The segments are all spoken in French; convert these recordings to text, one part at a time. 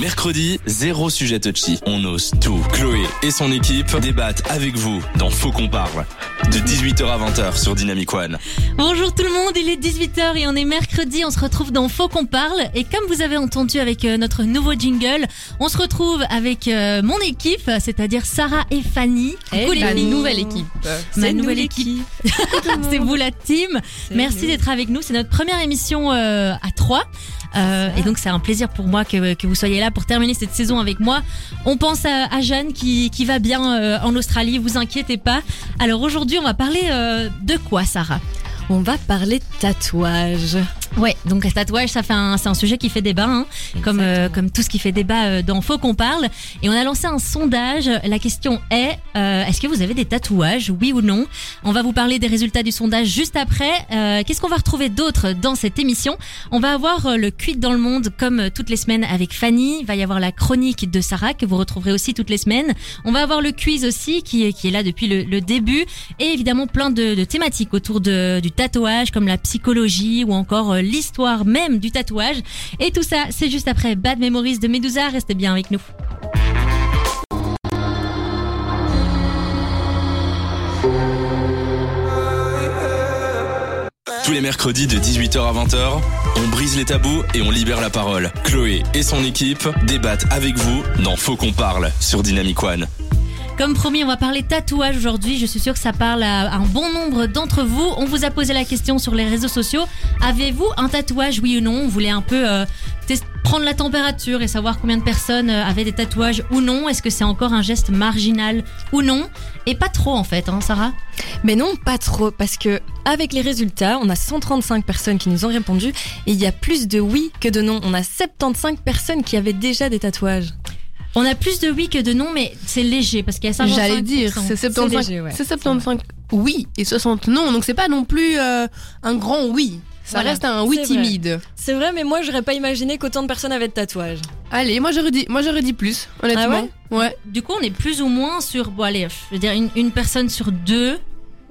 mercredi, zéro sujet touchy. On ose tout. Chloé et son équipe débattent avec vous dans Faut qu'on parle. De 18h à 20h sur Dynamic One. Bonjour tout le monde, il est 18h et on est mercredi, on se retrouve dans Faut qu'on parle. Et comme vous avez entendu avec euh, notre nouveau jingle, on se retrouve avec euh, mon équipe, c'est-à-dire Sarah et Fanny. Coucou les filles. nouvelle équipe. Ma nouvelle équipe. c'est vous la team. Merci d'être avec nous. C'est notre première émission euh, à trois. Euh, et donc c'est un plaisir pour moi que, vous soyez là pour terminer cette saison avec moi. On pense à, à Jeanne qui, va bien euh, en Australie, vous inquiétez pas. Alors aujourd'hui on va parler euh, de quoi Sarah? On va parler tatouage. Ouais, donc le tatouage, ça fait un, c'est un sujet qui fait débat, hein, comme euh, comme tout ce qui fait débat euh, dans Faut qu'on parle. Et on a lancé un sondage. La question est euh, est-ce que vous avez des tatouages, oui ou non? On va vous parler des résultats du sondage juste après. Euh, Qu'est-ce qu'on va retrouver d'autre dans cette émission? On va avoir euh, le Quid dans le monde comme euh, toutes les semaines avec Fanny. Il va y avoir la chronique de Sarah que vous retrouverez aussi toutes les semaines. On va avoir le quiz aussi qui est qui est là depuis le, le début et évidemment plein de, de thématiques autour de, du tatouage comme la psychologie ou encore l'histoire même du tatouage. Et tout ça, c'est juste après Bad Memories de Medusa. Restez bien avec nous. Tous les mercredis de 18h à 20h, on brise les tabous et on libère la parole. Chloé et son équipe débattent avec vous dans Faut qu'on parle sur Dynamic One. Comme promis, on va parler tatouage aujourd'hui. Je suis sûre que ça parle à un bon nombre d'entre vous. On vous a posé la question sur les réseaux sociaux. Avez-vous un tatouage, oui ou non? On voulait un peu euh, prendre la température et savoir combien de personnes euh, avaient des tatouages ou non. Est-ce que c'est encore un geste marginal ou non? Et pas trop en fait, hein, Sarah? Mais non, pas trop, parce que avec les résultats, on a 135 personnes qui nous ont répondu et il y a plus de oui que de non. On a 75 personnes qui avaient déjà des tatouages. On a plus de oui que de non, mais c'est léger parce qu'il y a 55%. J'allais dire, c'est 75, léger, ouais. c'est 75 oui et 60 non, donc c'est pas non plus euh, un grand oui. Ça Voilà, reste un oui c'est vrai. timide. C'est vrai, mais moi j'aurais pas imaginé qu'autant de personnes avaient de tatouages. Allez, moi j'aurais dit, moi j'aurais dit plus, honnêtement. Ah ouais? Du coup, on est plus ou moins sur, bon allez, je veux dire une, une personne sur deux,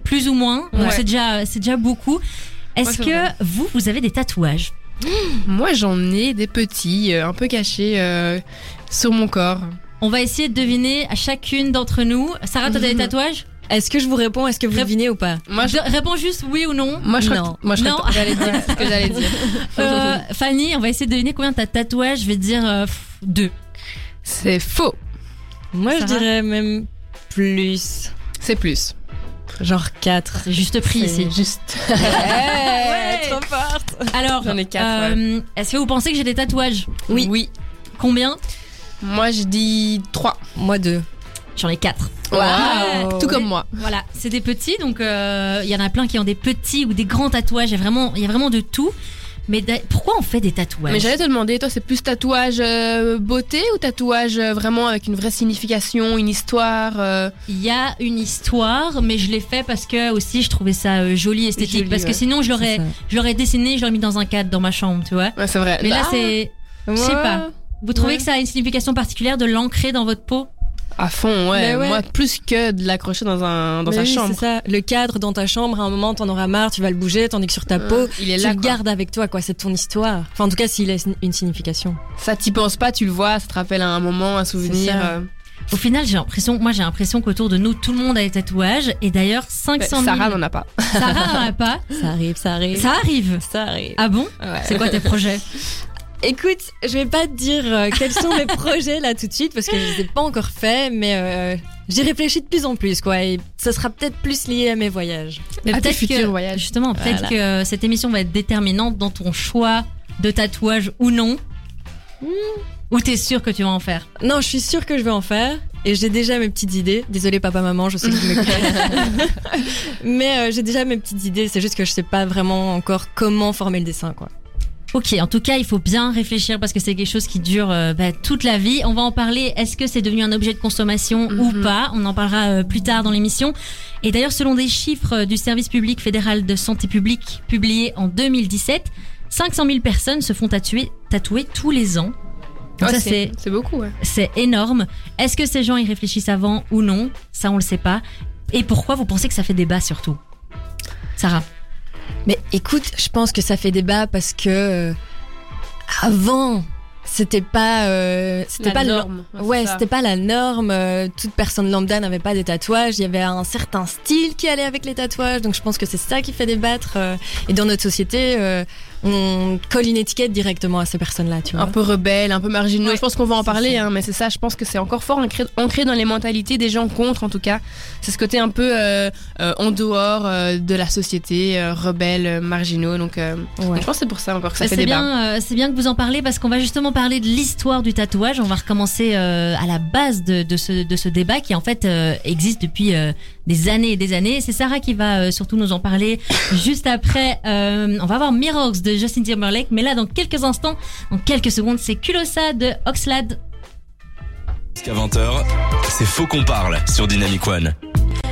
plus ou moins. Donc Ouais. c'est déjà, c'est déjà beaucoup. Est-ce Ouais, que vrai. vous, vous avez des tatouages? Moi j'en ai des petits, euh, un peu cachés euh, sur mon corps. On va essayer de deviner à chacune d'entre nous. Sarah, t'as des tatouages? Est-ce que je vous réponds? Est-ce que vous Rép- devinez ou pas? Moi je, De- Réponds juste oui ou non. moi, je Non. que- moi je crois Non. que j'allais dire ce que j'allais dire. Euh, Fanny, on va essayer de deviner combien t'as de tatouages. Je vais te dire euh, pff, deux. C'est faux. Moi je dirais même plus. C'est plus. Genre 4. C'est juste prix ici. juste. Ouais, trop forte. Alors, J'en ai quatre, euh, est-ce que vous pensez que j'ai des tatouages? Oui. Oui. Combien? Moi je dis 3. Moi 2. J'en ai quatre. Tout comme moi. Voilà, c'est des petits, donc euh, il y en a plein qui ont des petits ou des grands tatouages. Il y a vraiment de tout. Mais pourquoi on fait des tatouages Mais j'allais te demander, toi, c'est plus tatouage euh, beauté ou tatouage euh, vraiment avec une vraie signification, une histoire euh, Il y a une histoire, mais je l'ai fait parce que aussi je trouvais ça euh, joli, esthétique. Joli, parce que sinon je l'aurais, je l'aurais dessiné, je l'aurais mis dans un cadre dans ma chambre, tu vois. Ouais, c'est vrai. Mais là Ah, c'est, je sais pas. Vous trouvez Ouais. que ça a une signification particulière de l'ancrer dans votre peau? À fond, ouais. Moi, plus que de l'accrocher dans, un, dans Mais sa oui, chambre. C'est ça. Le cadre dans ta chambre, à un moment, t'en auras marre, tu vas le bouger, tandis que sur ta peau, Euh, il est tu là. le quoi. gardes avec toi, quoi. C'est ton histoire. Enfin, en tout cas, s'il a une signification. Ça, t'y penses pas, tu le vois, ça te rappelle un moment, un souvenir. euh. Au final, j'ai l'impression, moi j'ai l'impression qu'autour de nous, tout le monde a des tatouages. Et d'ailleurs, Ouais, 500 000. Sarah n'en a pas. Sarah n'en a pas. Ça arrive, ça arrive. Ça arrive. ça arrive. Ah bon? Ouais. C'est quoi tes projets? Écoute, je vais pas te dire euh, quels sont mes projets là tout de suite parce que je les ai pas encore faits, mais euh, j'y réfléchis de plus en plus, quoi. Et ça sera peut-être plus lié à mes voyages. Mais À tes peut-être futurs que, voyages. justement, peut-être que cette émission va être déterminante dans ton choix de tatouage ou non. Ou t'es sûr que tu vas en faire? Non, je suis sûre que je vais en faire. Et j'ai déjà mes petites idées. Désolée papa, maman, je sais que vous m'écoutez. Mais euh, j'ai déjà mes petites idées. C'est juste que je sais pas vraiment encore comment former le dessin, quoi. Ok, en tout cas, il faut bien réfléchir parce que c'est quelque chose qui dure euh, bah, toute la vie. On va en parler. Est-ce que c'est devenu un objet de consommation ou Mhm. pas? On en parlera euh, plus tard dans l'émission. Et d'ailleurs, selon des chiffres euh, du service public fédéral de santé publique publiés en 2017, 500 000 personnes se font tatouer, tatouer tous les ans. Donc Ouais, ça, c'est c'est beaucoup, ouais. c'est énorme. Est-ce que ces gens y réfléchissent avant ou non? Ça, on le sait pas. Et pourquoi vous pensez que ça fait débat surtout? Sarah Mais écoute, je pense que ça fait débat parce que euh, avant, c'était pas, euh, c'était La pas le- norme. Ouais, c'était pas la norme. euh, toute personne lambda n'avait pas des tatouages. Il y avait un certain style qui allait avec les tatouages. Donc je pense que c'est ça qui fait débattre. et dans notre société, euh, on colle une étiquette directement à ces personnes-là, tu vois. un peu rebelles, un peu marginaux. Ouais, je pense qu'on va en parler, hein, mais c'est ça. Je pense que c'est encore fort ancré, ancré dans les mentalités des gens contre, en tout cas. C'est ce côté un peu euh, euh, en dehors euh, de la société, euh, rebelles, euh, marginaux. Donc, euh, Ouais. je pense que c'est pour ça encore que ça Bah, fait c'est débat. bien, euh, c'est bien que vous en parlez parce qu'on va justement parler de l'histoire du tatouage. On va recommencer euh, à la base de, de ce, de ce débat qui en fait euh, existe depuis euh, des années et des années. C'est Sarah qui va euh, surtout nous en parler juste après. euh, on va voir Mirrors de Justin Timberlake, mais là dans quelques instants, dans quelques secondes, c'est Culosa de Oxlade. Jusqu'à 20h, c'est Faux qu'on parle sur Dynamic One.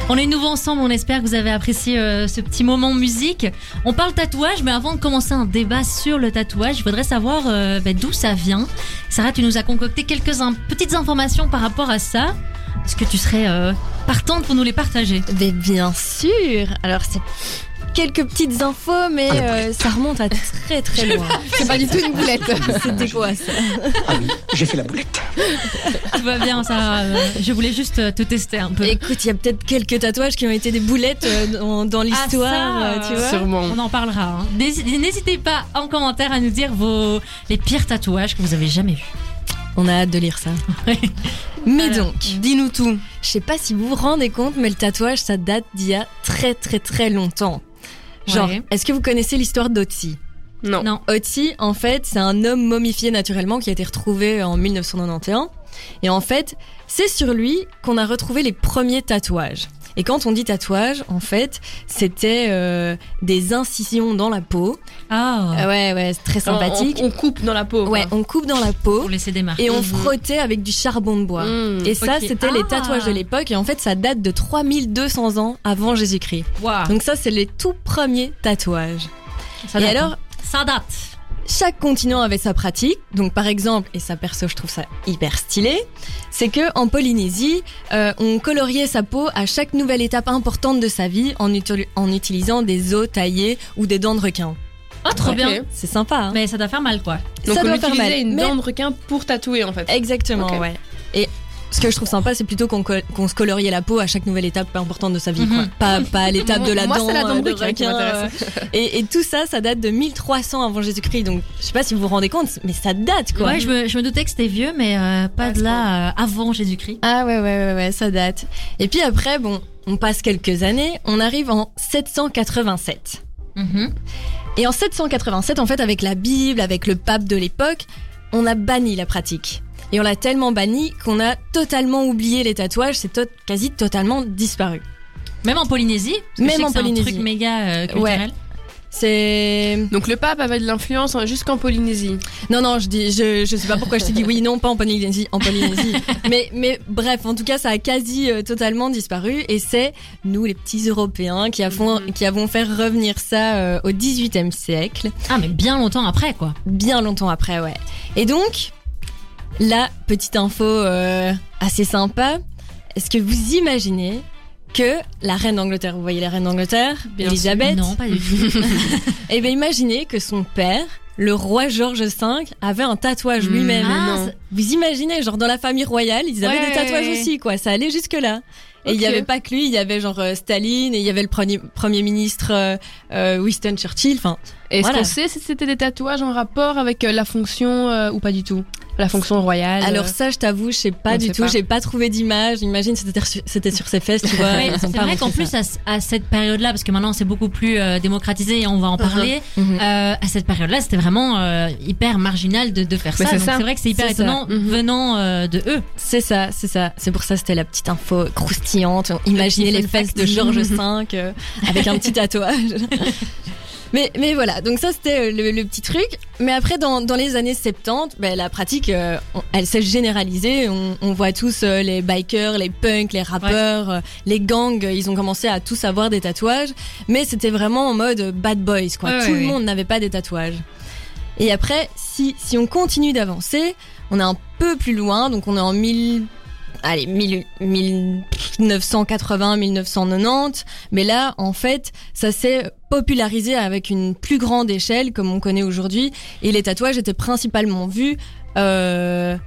On est nouveau ensemble, on espère que vous avez apprécié euh, ce petit moment musique. On parle tatouage, mais avant de commencer un débat sur le tatouage, je voudrais savoir euh, bah, d'où ça vient. Sarah, tu nous as concocté quelques in- petites informations par rapport à ça. Est-ce que tu serais euh, partante pour nous les partager? Mais bien sûr. Alors c'est quelques petites infos, mais euh, ça remonte à très très loin. C'est pas du tout une boulette. C'était quoi ça Ah oui, j'ai fait la boulette. Tout va bien, Sarah. euh, je voulais juste euh, te tester un peu. Écoute, il y a peut-être quelques tatouages qui ont été des boulettes dans, dans l'histoire, Ah, ça, euh, tu vois. Sûrement. On en parlera. hein. N'hésitez pas en commentaire à nous dire vos les pires tatouages que vous avez jamais vus. On a hâte de lire ça. Mais Alors, donc, Dis-nous tout. je sais pas si vous vous rendez compte, mais le tatouage, ça date d'il y a très très très longtemps. Genre, Ouais. est-ce que vous connaissez l'histoire d'Otzi Non. Non. Otzi, en fait, c'est un homme momifié naturellement qui a été retrouvé en 1991. Et en fait, c'est sur lui qu'on a retrouvé les premiers tatouages. Et quand on dit tatouage, en fait, c'était euh, des incisions dans la peau. Ah, Ah ouais, ouais, c'est très sympathique. On, on coupe dans la peau. quoi. Ouais, on coupe dans la peau pour laisser des marques. et on frottait avec du charbon de bois. Mmh. Et ça, c'était les Ah. tatouages de l'époque. Et en fait, ça date de 3200 ans avant Jésus-Christ. Waouh. Donc ça, c'est les tout premiers tatouages. Ça et date, alors, hein. ça date. Chaque continent avait sa pratique. Donc par exemple, et ça perso, je trouve ça hyper stylé, c'est que en Polynésie, euh, on coloriait sa peau à chaque nouvelle étape importante de sa vie en, util- en utilisant des os taillés ou des dents de requin. Oh, trop bien. C'est sympa, hein Mais ça doit faire mal, quoi. Donc Ça on doit faire mal. utilisait une mais- dent de requin pour tatouer en fait. Exactement, ouais. Et ce que je trouve sympa, c'est plutôt qu'on qu'on se coloriait la peau à chaque nouvelle étape importante de sa vie, quoi. Mhm. Pas, pas à l'étape de la Moi, dent, c'est la dent euh, de de requin euh, et, et tout ça, ça date de 1300 avant Jésus-Christ. Donc, je sais pas si vous vous rendez compte, mais ça date, quoi. Ouais, je me, je me doutais que c'était vieux, mais euh, pas de là euh, avant Jésus-Christ. Ah ouais, ouais, ouais, ouais, ça date. Et puis après, bon, on passe quelques années, on arrive en 787. Mhm. Et en 787, en fait, avec la Bible, avec le pape de l'époque, on a banni la pratique. Et on l'a tellement banni qu'on a totalement oublié les tatouages, c'est to- quasi totalement disparu. Même en Polynésie. parce que Même je sais en que c'est Polynésie. un truc méga euh, culturel. C'est... Donc le pape avait de l'influence en- jusqu'en Polynésie. Non, non, je dis, je, je sais pas pourquoi je t'ai dit oui, non, pas en Polynésie, en Polynésie. mais, mais bref, en tout cas, ça a quasi euh, totalement disparu et c'est nous, les petits Européens, qui avons, qui avons fait revenir ça euh, au 18e siècle. Ah, mais bien longtemps après, quoi. bien longtemps après, ouais. Et donc, la petite info euh, assez sympa, est-ce que vous imaginez que la reine d'Angleterre, vous voyez la reine d'Angleterre, Elisabeth, Non, pas du tout. eh bien imaginez que son père, le roi George V, avait un tatouage Hmm, lui-même. Ah, Vous imaginez, genre dans la famille royale, ils avaient Ouais, des tatouages aussi, quoi. Ça allait jusque là. Et il y Ok. avait pas que lui, il y avait genre euh, Staline et il y avait le premier, premier ministre euh, euh, Winston Churchill. Enfin, Est-ce Voilà. qu'on sait si c'était des tatouages en rapport avec euh, la fonction euh, ou pas du tout? La fonction royale Alors euh, ça, je t'avoue, je sais pas on du tout. J'ai pas trouvé d'image. J'imagine c'était sur- ses fesses, tu vois. Ouais, c'est vrai qu'en plus, à, ce- à cette période-là, parce que maintenant c'est beaucoup plus euh, démocratisé et on va en parler, ça. Mhm. euh, à cette période-là, c'était vraiment euh, hyper marginal de, de faire Mais ça. c'est Donc ça. c'est vrai que c'est hyper ça. étonnant Mhm. venant euh, de eux. C'est ça, c'est ça. C'est pour ça c'était la petite info croustillante. Imaginez les fesses de Georges V avec un petit tatouage. Mais, mais voilà, donc ça c'était euh, le, le petit truc. Mais après, dans, dans les années 70, ben, la pratique, euh, elle s'est généralisée. On, on voit tous euh, les bikers, les punks, les rappeurs, euh, les gangs, ils ont commencé à tous avoir des tatouages. Mais c'était vraiment en mode bad boys, quoi. Ouais, Tout ouais, le monde n'avait pas des tatouages. Et après, si, si on continue d'avancer, on est un peu plus loin, donc on est en 1000, allez, 1000 1980, 1990. Mais là, en fait, ça s'est popularisé avec une plus grande échelle, comme on connaît aujourd'hui. Et les tatouages étaient principalement vus Euh,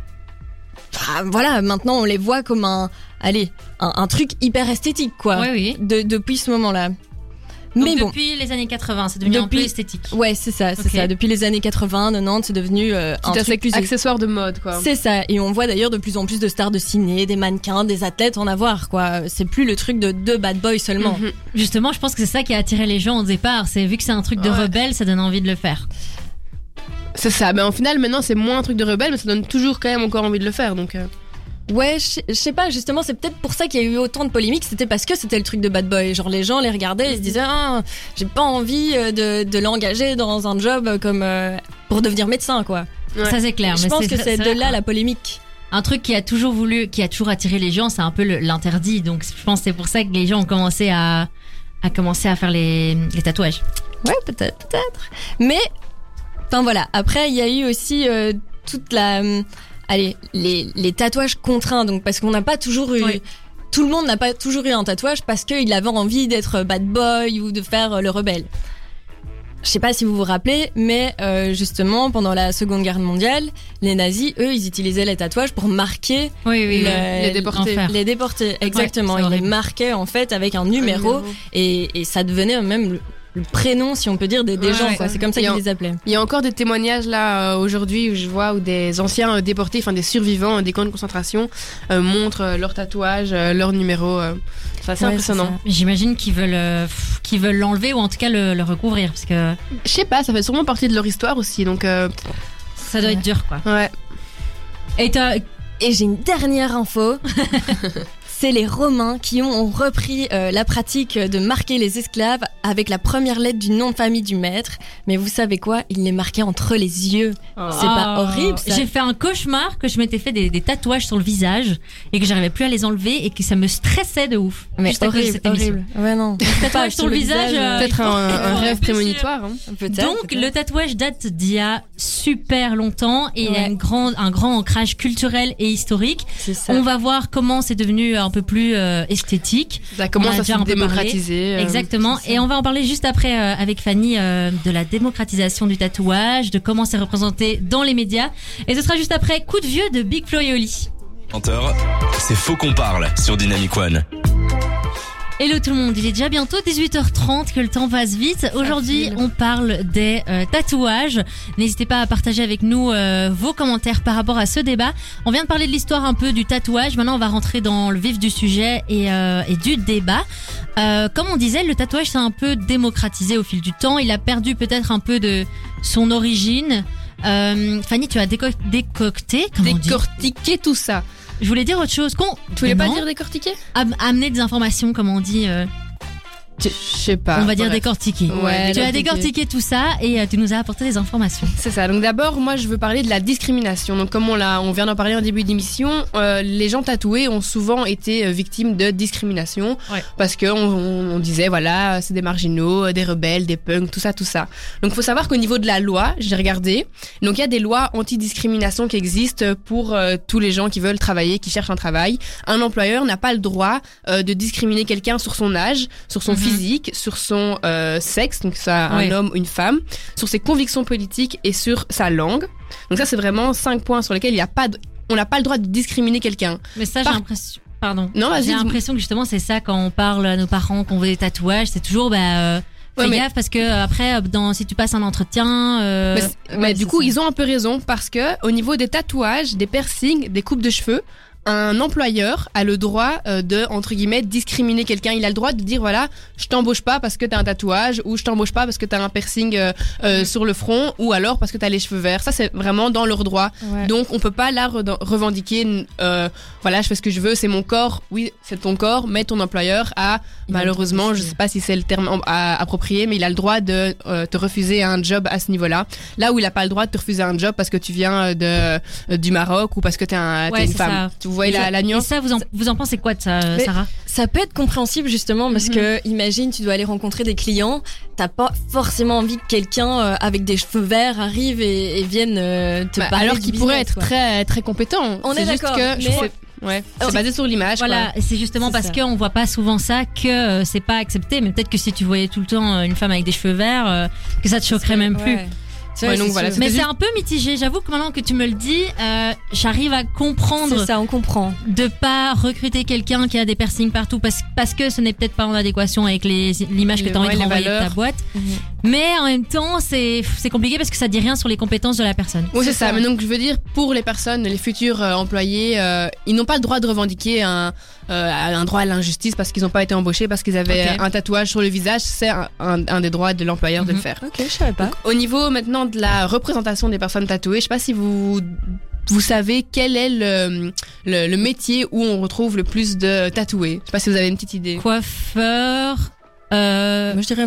ah, voilà, maintenant on les voit comme un, allez, un, un truc hyper esthétique, quoi. Oui, oui. De, depuis ce moment-là. Donc, Mais bon, depuis les années 80, c'est devenu un peu esthétique. ouais, c'est ça, c'est ça. Depuis les années 80, 90, c'est devenu euh, un truc plus. accessoire de mode, quoi. C'est ça, et on voit d'ailleurs de plus en plus de stars de ciné, des mannequins, des athlètes en avoir, quoi. C'est plus le truc de deux bad boys seulement. Mhm. Justement, je pense que c'est ça qui a attiré les gens au départ. C'est vu que c'est un truc de Ouais. rebelle, ça donne envie de le faire. C'est ça. Mais en final, maintenant, c'est moins un truc de rebelle, mais ça donne toujours quand même encore envie de le faire. Donc, euh, Ouais, je sais- pas, justement, c'est peut-être pour ça qu'il y a eu autant de polémiques, c'était parce que c'était le truc de bad boy. Genre, les gens les regardaient et se disaient, ah, j'ai pas envie euh, de, de l'engager dans un job comme euh, pour devenir médecin, quoi. Ouais. Ça c'est clair. je mais pense que c'est de là la polémique. Un truc qui a toujours voulu, qui a toujours attiré les gens, c'est un peu l'interdit. Donc je pense que c'est pour ça que les gens ont commencé à, à commencer à faire les, les tatouages. Ouais, peut-être, peut-être. Mais, enfin voilà. Après, il y a eu aussi euh, toute la, hum, allez, les, les tatouages contraints. Donc parce qu'on n'a pas toujours eu. Oui. Tout le monde n'a pas toujours eu un tatouage parce qu'il avait envie d'être bad boy ou de faire euh, le rebelle. Je sais pas si vous vous rappelez, mais euh, justement pendant la Seconde Guerre mondiale, les nazis, eux, ils utilisaient les tatouages pour marquer Oui, oui, le- les déportés. les déportés. Exactement, ils les marquaient en fait avec un numéro et, et ça devenait même le, prénom, si on peut dire, des, des Ouais, gens. ouais. C'est comme ça qu'ils les appelaient. Il y a encore des témoignages là euh, aujourd'hui où je vois où des anciens euh, déportés, enfin des survivants euh, des camps de concentration euh, montrent euh, leurs tatouages, euh, leurs numéros. euh. c'est assez Ouais, impressionnant. J'imagine qu'ils veulent, euh, veulent l'enlever ou en tout cas le, le recouvrir parce que Je sais pas, ça fait sûrement partie de leur histoire aussi. Donc euh, ça doit être dur quoi. ouais. Et j'ai une dernière info. C'est les Romains qui ont repris euh, la pratique de marquer les esclaves avec la première lettre du nom de famille du maître. Mais vous savez quoi? Ils les marquaient entre les yeux. C'est pas Oh. horrible, J'ai fait un cauchemar que je m'étais fait des, des tatouages sur le visage et que j'arrivais plus à les enlever et que ça me stressait de ouf. Mais juste horrible, cette horrible. Ouais, non. Tatouage sur le visage. euh, Peut-être il faut- un, un rêve prémonitoire. hein. Peut-être, Donc peut-être. le tatouage date d'il y a super longtemps et il y a une grande, un grand ancrage culturel et historique. C'est ça. On va voir comment c'est devenu un peu plus euh, esthétique. Ça commence a à se un peu parlé. démocratiser. euh. Exactement. Et on va en parler juste après euh, avec Fanny euh, de la démocratisation du tatouage, de comment c'est représenté dans les médias. Et ce sera juste après Coup de vieux de Big Flo et Oli. 20h, c'est Faux qu'on parle sur Dynamic One. Hello tout le monde, il est déjà bientôt 18h30, que le temps passe vite. Aujourd'hui, on parle des euh, tatouages. N'hésitez pas à partager avec nous euh, vos commentaires par rapport à ce débat. On vient de parler de l'histoire un peu du tatouage. Maintenant, on va rentrer dans le vif du sujet et, euh, et du débat. Euh, comme on disait, le tatouage s'est un peu démocratisé au fil du temps. Il a perdu peut-être un peu de son origine. Euh, Fanny, tu as déco- décocté, comment on dit? Décortiquer tout ça. Je voulais dire autre chose. Qu'on, Tu voulais pas dire décortiquer? Am- amener des informations, comme on dit. euh, Je sais pas. on va dire Bref. décortiquer. Ouais, tu as décortiqué tout ça et euh, tu nous as apporté des informations. C'est ça. Donc d'abord, moi, je veux parler de la discrimination. Donc comme on l'a, on vient d'en parler en début d'émission, euh, les gens tatoués ont souvent été euh, victimes de discrimination Ouais. parce que on, on- on disait voilà, c'est des marginaux, euh, des rebelles, des punks, tout ça, tout ça. Donc faut savoir qu'au niveau de la loi, j'ai regardé. Donc il y a des lois anti-discrimination qui existent pour euh, tous les gens qui veulent travailler, qui cherchent un travail. Un employeur n'a pas le droit euh, de discriminer quelqu'un sur son âge, sur son Mhm. physique, sur son euh, sexe, donc ça un homme ou une femme, sur ses convictions politiques et sur sa langue. Donc ça c'est vraiment cinq points sur lesquels il y a pas de- on n'a pas le droit de discriminer quelqu'un. Mais ça, j'ai l'impression. Pardon. Non, J'ai l'impression que justement, c'est ça quand on parle à nos parents qu'on veut des tatouages, c'est toujours, bah, euh, fais gaffe parce que euh, après, dans, si tu passes un entretien, euh, Mais, c'est- ouais, mais du coup, ça. ils ont un peu raison parce que au niveau des tatouages, des piercings, des coupes de cheveux, un employeur a le droit euh, de entre guillemets discriminer quelqu'un. Il a le droit de dire voilà, je t'embauche pas parce que t'as un tatouage ou je t'embauche pas parce que t'as un piercing euh, euh, sur le front ou alors parce que t'as les cheveux verts. Ça c'est vraiment dans leur droit. Donc on peut pas là re- revendiquer euh, voilà, je fais ce que je veux, c'est mon corps. Oui, c'est ton corps, mais ton employeur a Il malheureusement, je sais pas si c'est le terme à- approprié, mais il a le droit de te refuser un job à ce niveau-là. Là où il a pas le droit de te refuser un job parce que tu viens de du Maroc ou parce que t'es un, une femme. ça. Tu vois la, la et nuance ça, vous en, vous en pensez quoi de ça, euh, Mais- Sarah? Ça peut être compréhensible justement parce Mhm. que imagine tu dois aller rencontrer des clients, t'as pas forcément envie que quelqu'un euh, avec des cheveux verts arrive et, et vienne euh, te Bah, parler alors qu'il pourrait être quoi. très très compétent. On est juste d'accord, mais- ouais, c'est basé sur l'image. Voilà, et c'est justement parce qu'on voit pas souvent ça que c'est pas accepté. Mais peut-être que si tu voyais tout le temps une femme avec des cheveux verts, que ça te choquerait même plus. Ouais. Ouais, donc voilà, Mais c'est un peu mitigé. J'avoue que maintenant que tu me le dis, euh, j'arrive à comprendre ça, on comprend. de pas recruter quelqu'un qui a des piercings partout parce, parce que ce n'est peut-être pas en adéquation avec l'image que tu as envie ouais, de renvoyer de ta boîte. Mhm. Mais en même temps, c'est c'est compliqué parce que ça dit rien sur les compétences de la personne. Oui, c'est C'est ça. ça. Mais donc, je veux dire, pour les personnes, les futurs euh, employés, euh, ils n'ont pas le droit de revendiquer un, euh, un droit à l'injustice parce qu'ils n'ont pas été embauchés, parce qu'ils avaient un tatouage sur le visage. C'est un, un- un des droits de l'employeur de le Mhm. faire. Ok, je savais pas. Donc, au niveau maintenant de la représentation des personnes tatouées, je sais pas si vous vous savez quel est le, le, le métier où on retrouve le plus de tatoués. Je sais pas si vous avez une petite idée. Coiffeur. Euh, Moi, je dirais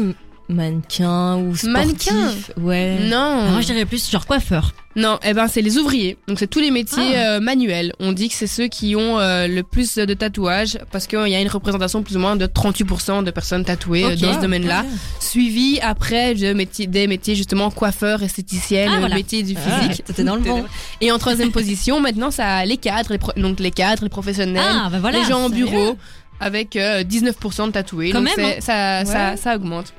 mannequin ou sportif. Mannequin Ouais. Non. moi, je dirais plus genre coiffeur. Non, eh ben c'est les ouvriers. Donc c'est tous les métiers Ah. euh, manuels. On dit que c'est ceux qui ont euh, le plus de tatouages parce qu'il y a une représentation plus ou moins de 38% de personnes tatouées euh, dans ce domaine-là, Ok. suivi après de métiers, des métiers justement coiffeurs, esthéticiennes, Ah, voilà. métiers du Ah, physique. T'étais dans le vent. Et en troisième position, maintenant ça a les cadres, les pro- donc les cadres, les professionnels, Ah, bah voilà. les gens en bureau avec euh, 19% de tatoués. Quand donc même, c'est- ça, ça augmente.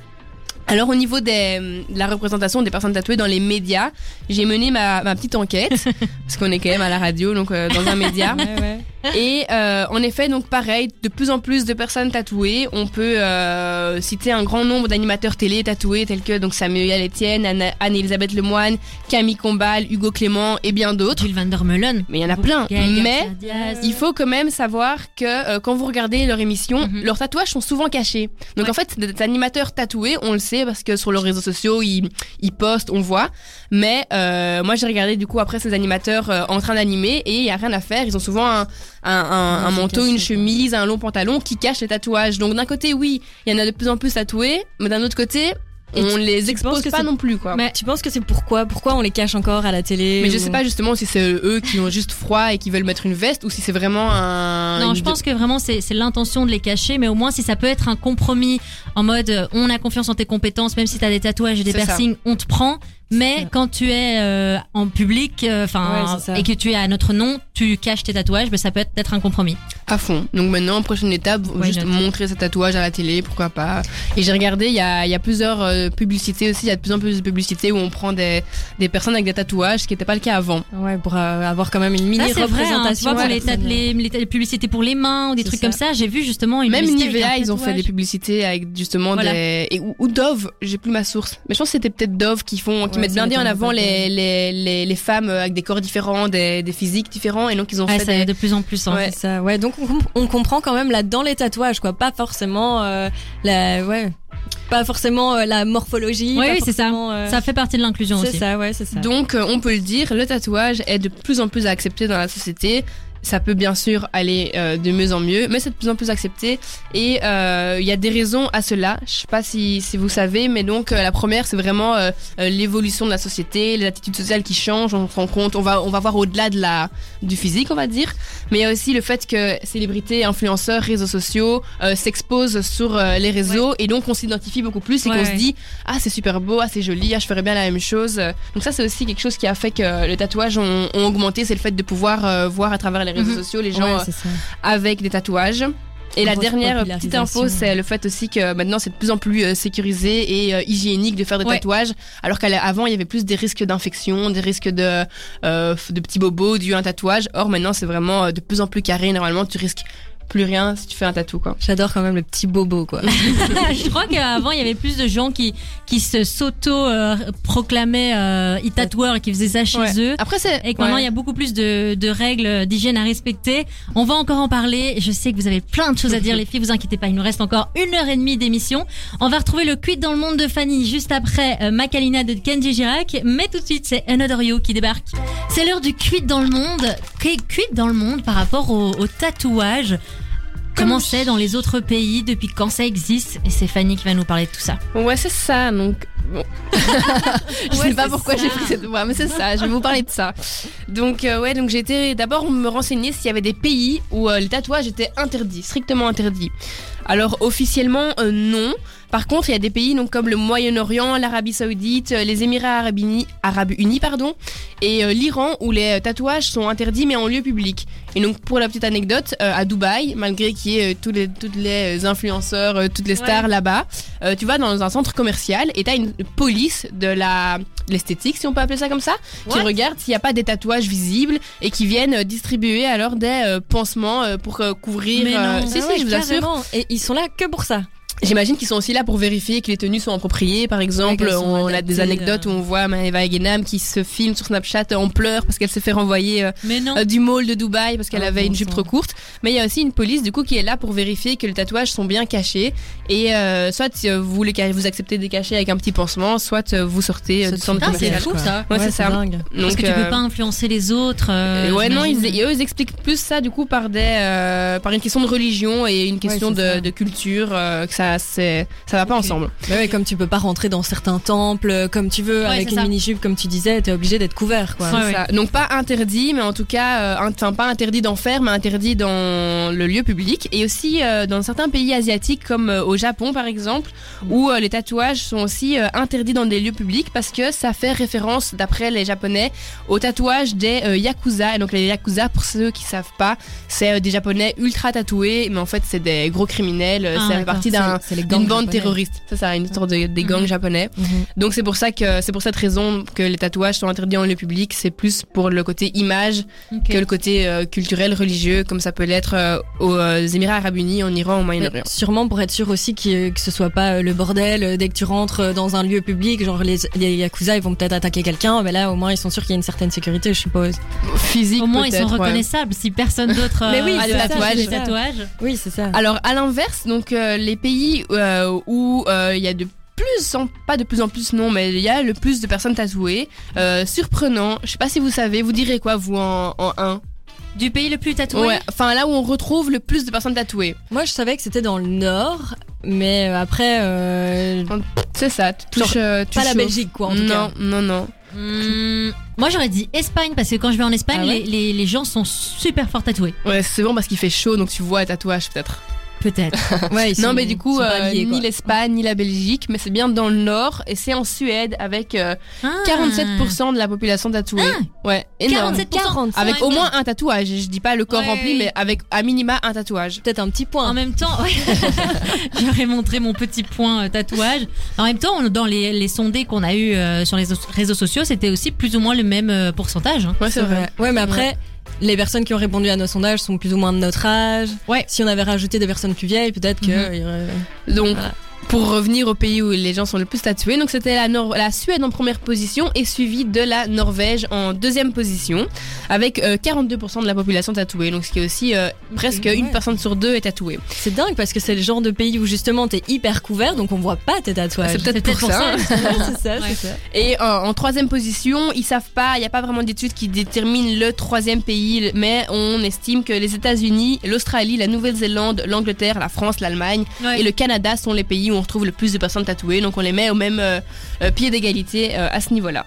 Alors au niveau des, de la représentation des personnes tatouées dans les médias, j'ai mené ma, ma petite enquête parce qu'on est quand même à la radio, donc euh, dans un média. Ouais, ouais. Et euh, en effet, donc pareil, de plus en plus de personnes tatouées. On peut euh, citer un grand nombre d'animateurs télé tatoués tels que donc Samuel Etienne, Anne-Elisabeth Lemoine, Camille Combal, Hugo Clément et bien d'autres. Jules Van der Meulen. Mais il y en a plein. Mais il faut quand même savoir que quand vous regardez leur émission, Mhm. leurs tatouages sont souvent cachés. Donc Ouais. en fait, des animateurs tatoués, on le sait parce que sur leurs réseaux sociaux, ils, ils postent, on voit. Mais euh, moi, j'ai regardé du coup après ces animateurs euh, en train d'animer et il y a rien à faire. Ils ont souvent un, un, manteau, une chemise, un long pantalon qui cache les tatouages. Donc d'un côté, oui, il y en a de plus en plus tatoués, mais d'un autre côté, Et on tu- les expose que pas non plus, quoi. Mais tu penses que c'est pourquoi? Pourquoi on les cache encore à la télé Mais je ou- sais pas justement si c'est eux qui ont juste froid et qui veulent mettre une veste ou si c'est vraiment un. Non, une- je pense que vraiment c'est l'intention de les cacher, mais au moins si ça peut être un compromis en mode euh, on a confiance en tes compétences, même si t'as des tatouages et des piercings, on te prend. Mais quand tu es euh, en public, euh, enfin, Ouais, et que tu es à notre nom, tu caches tes tatouages, mais ça peut être un compromis. À fond. Donc maintenant, prochaine étape, juste montrer ses tatouages à la télé, pourquoi pas. Et j'ai regardé, il y a, il y a plusieurs euh, publicités aussi, il y a de plus en plus de publicités où on prend des, des personnes avec des tatouages, ce qui n'était pas le cas avant. Ouais, pour euh, avoir quand même une mini Ça c'est vrai, hein, tu représentation. vois, pour les, ta- les, les- les publicités pour les mains ou des trucs ça. comme ça, j'ai vu justement une Même Nivea, ils ont fait des publicités avec justement Voilà. des... Et, ou, ou Dove, j'ai plus ma source. Mais je pense que c'était peut-être Dove qui font, qui Bien bien en avant les, les, les, les femmes avec des corps différents, des, des physiques différents, et donc ils ont Ouais, fait ça des... de plus en plus. hein. Ouais. C'est ça, ouais. Donc on, comp- on comprend quand même là-dedans les tatouages, quoi. Pas forcément euh, la, ouais, pas forcément euh, la morphologie. Oui, c'est ça. euh, Ça fait partie de l'inclusion C'est aussi. ça, ouais, c'est ça. Donc, on peut le dire, le tatouage est de plus en plus accepté dans la société. Ça peut bien sûr aller euh, de mieux en mieux, mais c'est de plus en plus accepté. Et euh, il y a des raisons à cela. Je sais pas si, si vous savez, mais donc euh, la première, c'est vraiment l'évolution de la société, les attitudes sociales qui changent. On se rend compte, on va, on va voir au-delà de la du physique, on va dire. Mais il y a aussi le fait que célébrités, influenceurs, réseaux sociaux s'exposent sur les réseaux, et donc on s'identifie beaucoup plus et Ouais, qu'on ouais. se dit ah c'est super beau, ah c'est joli, ah je ferais bien la même chose. Donc ça c'est aussi quelque chose qui a fait que les tatouages ont, ont augmenté, c'est le fait de pouvoir voir à travers les réseaux Mhm. sociaux les gens Ouais, euh, avec des tatouages. Et la dernière petite info, c'est le fait aussi que maintenant c'est de plus en plus euh, sécurisé et euh, hygiénique de faire des Ouais. tatouages, alors qu'avant il y avait plus des risques d'infection, des risques de euh, de petits bobos dû à un tatouage. Or maintenant c'est vraiment de plus en plus carré. Normalement tu risques plus rien si tu fais un tatou quoi. J'adore quand même le petit bobo, quoi. je crois qu'avant il y avait plus de gens qui qui se s'auto euh, proclamaient euh, e-tatoueurs et qui faisaient ça chez Ouais. eux. Après c'est Et que maintenant ouais. il y a beaucoup plus de, de règles d'hygiène à respecter. On va encore en parler. Je sais que vous avez plein de choses à dire les filles, vous inquiétez pas. Il nous reste encore une heure et demie d'émission. On va retrouver le quid dans le monde de Fanny juste après euh, Macalina de Kenji Girac. Mais tout de suite c'est Another You qui débarque. C'est l'heure du quid dans le monde. Quid dans le monde par rapport au, au tatouage Comment c'est dans les autres pays Depuis quand ça existe? Et c'est Fanny qui va nous parler de tout ça. Ouais, c'est ça. Donc, bon. je Ouais, sais pas pourquoi j'ai pris cette voie, mais c'est ça. Je vais vous parler de ça. Donc, euh, ouais, donc été d'abord me renseigner s'il y avait des pays où euh, les tatouages étaient interdits, strictement interdits. Alors officiellement euh, non. Par contre, il y a des pays donc comme le Moyen-Orient, l'Arabie Saoudite, euh, les Émirats Arabes Unis, Arabes Unis pardon, et euh, l'Iran où les euh, tatouages sont interdits mais en lieu public. Et donc pour la petite anecdote, euh, à Dubaï, malgré qu'il y ait tous les, toutes les influenceurs, euh, toutes les stars là-bas, tu vas dans un centre commercial et t'as une police de la l'esthétique, si on peut appeler ça comme ça, qui regarde s'il n'y a pas des tatouages visibles et qui viennent distribuer alors des pansements pour couvrir. Mais non. si, Ah si, ouais, je vous assure. carrément. Et ils sont là que pour ça. J'imagine qu'ils sont aussi là pour vérifier que les tenues sont appropriées. Par exemple, on a des anecdotes euh. où on voit Maëva Egenam qui se filme sur Snapchat en pleurs parce qu'elle s'est fait renvoyer euh, euh, du mall de Dubaï parce qu'elle Ah, avait bon une jupe trop courte. Mais il y a aussi une police du coup qui est là pour vérifier que les tatouages sont bien cachés. Et euh, soit vous les vous acceptez de les cacher avec un petit pansement, soit vous sortez du centre Ah, c'est commercial. fou ça. Ouais, c'est ça. dingue. Parce Donc, que tu euh, peux pas influencer les autres. ouais, non, ils, eux, ils expliquent plus ça du coup par des, euh, par une question de religion et une question de, de culture, euh, que ça, c'est, ça va pas ensemble. Mais ouais, comme tu peux pas rentrer dans certains temples comme tu veux Ouais, avec une ça. mini-jupe comme tu disais, t'es obligé d'être couvert quoi. Ouais, ça. Donc pas interdit, mais en tout cas, euh, pas interdit d'en faire, mais interdit dans le lieu public et aussi euh, dans certains pays asiatiques comme euh, au Japon par exemple, où euh, les tatouages sont aussi euh, interdits dans des lieux publics parce que ça fait référence, d'après les Japonais, aux tatouages des euh, yakuza. Et donc les yakuza, pour ceux qui savent pas, c'est euh, des Japonais ultra tatoués, mais en fait c'est des gros criminels. Ah, ça fait partie d'un C'est- c'est les gangs d'une bande terroriste. Ça, ça, une sorte de, des gangs Mhm. japonais. Mhm. Donc c'est pour ça que c'est pour cette raison que les tatouages sont interdits en lieu public. C'est plus pour le côté image que le côté euh, culturel, religieux, comme ça peut l'être euh, aux euh, Émirats Arabes Unis, en Iran, au Moyen-Orient. sûrement pour être sûr aussi qu'il- que ce soit pas euh, le bordel dès que tu rentres dans un lieu public, genre les, les yakuza ils vont peut-être attaquer quelqu'un, mais là au moins ils sont sûrs qu'il y a une certaine sécurité, je suppose. Physique Au moins ils sont ouais. reconnaissables si personne d'autre Mais oui, euh, c'est a c'est des tatouages. Oui, c'est ça. Alors à l'inverse, donc euh, les pays euh, où euh, il y a de plus en pas de plus en plus non mais il y a le plus de personnes tatouées euh, surprenant je sais pas si vous savez vous direz quoi vous en, en un? Du pays le plus tatoué? ouais enfin là où on retrouve le plus de personnes tatouées Moi je savais que c'était dans le nord, mais après euh, c'est ça tu touches, euh, tu pas la. Belgique quoi en tout non cas. non non Hmm, moi j'aurais dit Espagne parce que quand je vais en Espagne, Ah ouais les, les, les gens sont super fort tatoués. ouais c'est bon parce qu'il fait chaud donc tu vois les tatouages peut-être Peut-être. Ouais, non mais du coup euh, liés, ni l'Espagne ni la Belgique mais c'est bien dans le nord et c'est en Suède avec euh, Ah. 47% de la population tatouée ouais énorme 47%. 45. avec au moins un tatouage je dis pas le corps Ouais, rempli oui. mais avec à minima un tatouage Peut-être un petit point. En même temps, ouais. j'aurais montré mon petit point euh, tatouage. En même temps, on- dans les, les sondés qu'on a eu euh, sur les réseaux sociaux, c'était aussi plus ou moins le même pourcentage. hein. ouais c'est vrai Ouais, mais après, les personnes qui ont répondu à nos sondages sont plus ou moins de notre âge. Ouais. Si on avait rajouté des personnes plus vieilles, peut-être que. Y aurait- Donc, Voilà. Pour revenir au pays où les gens sont le plus tatoués, donc c'était la, Nor- la Suède en première position et suivi de la Norvège en deuxième position, avec euh, 42% de la population tatouée. Donc, ce qui est aussi euh, presque ouais. une personne sur deux est tatouée. C'est dingue parce que c'est le genre de pays où justement t'es hyper couvert, donc on voit pas tes tatouages. C'est peut-être pour, pour ça. ça. Ça, Ouais. c'est ça. Et euh, en troisième position, ils savent pas, il n'y a pas vraiment d'études qui déterminent le troisième pays, mais on estime que les États-Unis, l'Australie, la Nouvelle-Zélande, l'Angleterre, la France, l'Allemagne Ouais. et le Canada sont les pays où on retrouve le plus de personnes tatouées. Donc on les met au même euh, euh, pied d'égalité euh, à ce niveau-là.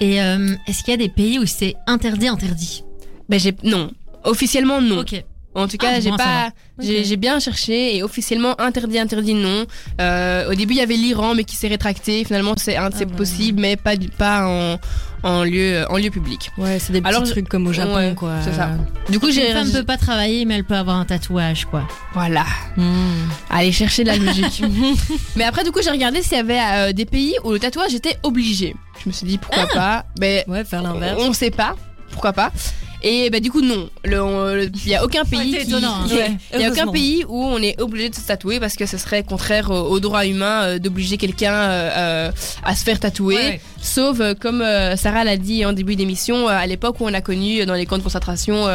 Et est-ce qu'il y a des pays où c'est interdit, interdit? Ben j'ai non. Officiellement non. En tout cas, Ah, j'ai bon, pas, j'ai bien cherché et officiellement interdit, interdit non. Euh, au début, il y avait l'Iran, mais qui s'est rétracté. Finalement, c'est c'est bah. possible, mais pas du- pas en, en lieu en lieu public. Ouais, c'est des petits Alors, trucs comme au Japon, ouais, quoi. c'est ça. Du coup, Une j'ai femme peut pas travailler, mais elle peut avoir un tatouage, quoi. voilà. Hmm. Allez chercher de la logique. mais après, du coup, j'ai regardé s'il y avait euh, des pays où le tatouage était obligé. Je me suis dit pourquoi pas. Mais Ouais, faire l'inverse. on sait pas. Pourquoi pas Et bah du coup non, il y a aucun pays qui, hein. il y a- Ouais, il y a aucun pays où on est obligé de se tatouer parce que ce serait contraire au, droit humain euh, d'obliger quelqu'un euh, à se faire tatouer. Ouais. Sauf euh, comme Sarah l'a dit en début d'émission, à l'époque où on a connu dans les camps de concentration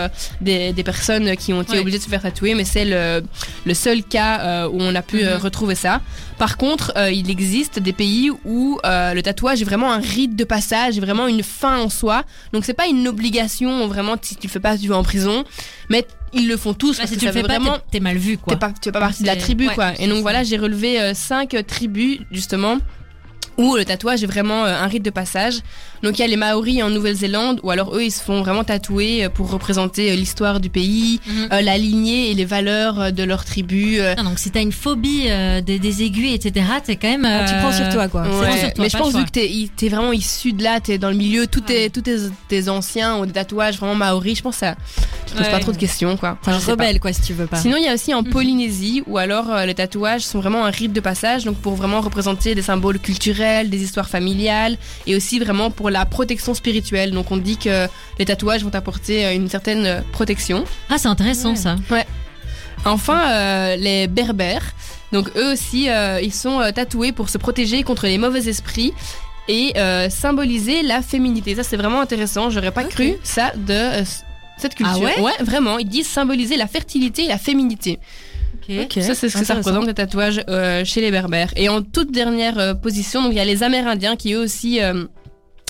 des, des personnes qui ont été Ouais. obligées de se faire tatouer, mais c'est le, le seul cas où on a pu Mhm. retrouver ça. Par contre, euh, il existe des pays où euh, le tatouage est vraiment un rite de passage, vraiment une fin en soi. Donc c'est pas une obligation vraiment si tu le fais pas tu vas en prison, mais ils le font tous parce si que tu ça le fais pas, vraiment t'es- mal vu, quoi. T'es pas, tu fais pas partie de la tribu, ouais, quoi. Et donc ça. voilà, j'ai relevé euh, cinq tribus, justement, où le tatouage est vraiment euh, un rite de passage. Donc il y a les Maoris en Nouvelle-Zélande, ou alors eux ils se font vraiment tatouer euh, pour représenter euh, l'histoire du pays, euh, la lignée et les valeurs de leur tribu. Ah, donc si t'as une phobie euh, des, des aiguilles, etc., t'es quand même. Ah, tu prends sur toi, quoi. c'est Ouais, bon sur toi, mais je pense vu que t'es i- t'es vraiment issu de là, t'es dans le milieu, tous Ouais. tes, tes, tes anciens ont des tatouages vraiment maoris, je pense que ça tu te poses Ouais. pas trop de questions quoi. Enfin, je pas. rebelle, quoi, si tu veux pas. Sinon, il y a aussi en Mhm. Polynésie où alors euh, les tatouages sont vraiment un rite de passage, donc pour vraiment représenter des symboles culturels, des histoires familiales et aussi vraiment pour la protection spirituelle. Donc on dit que les tatouages vont apporter euh, une certaine euh, protection. Ah, c'est intéressant Ouais. ça. Enfin, euh, les berbères, donc eux aussi, euh, ils sont tatoués pour se protéger contre les mauvais esprits et euh, symboliser la féminité. Ça, c'est vraiment intéressant. J'aurais pas cru ça de euh, cette culture. Ah ouais vraiment. Ils disent symboliser la fertilité et la féminité. Ok. Ça, c'est ce que ça représente les tatouages euh, chez les berbères. Et en toute dernière euh, position, donc il y a les Amérindiens qui eux aussi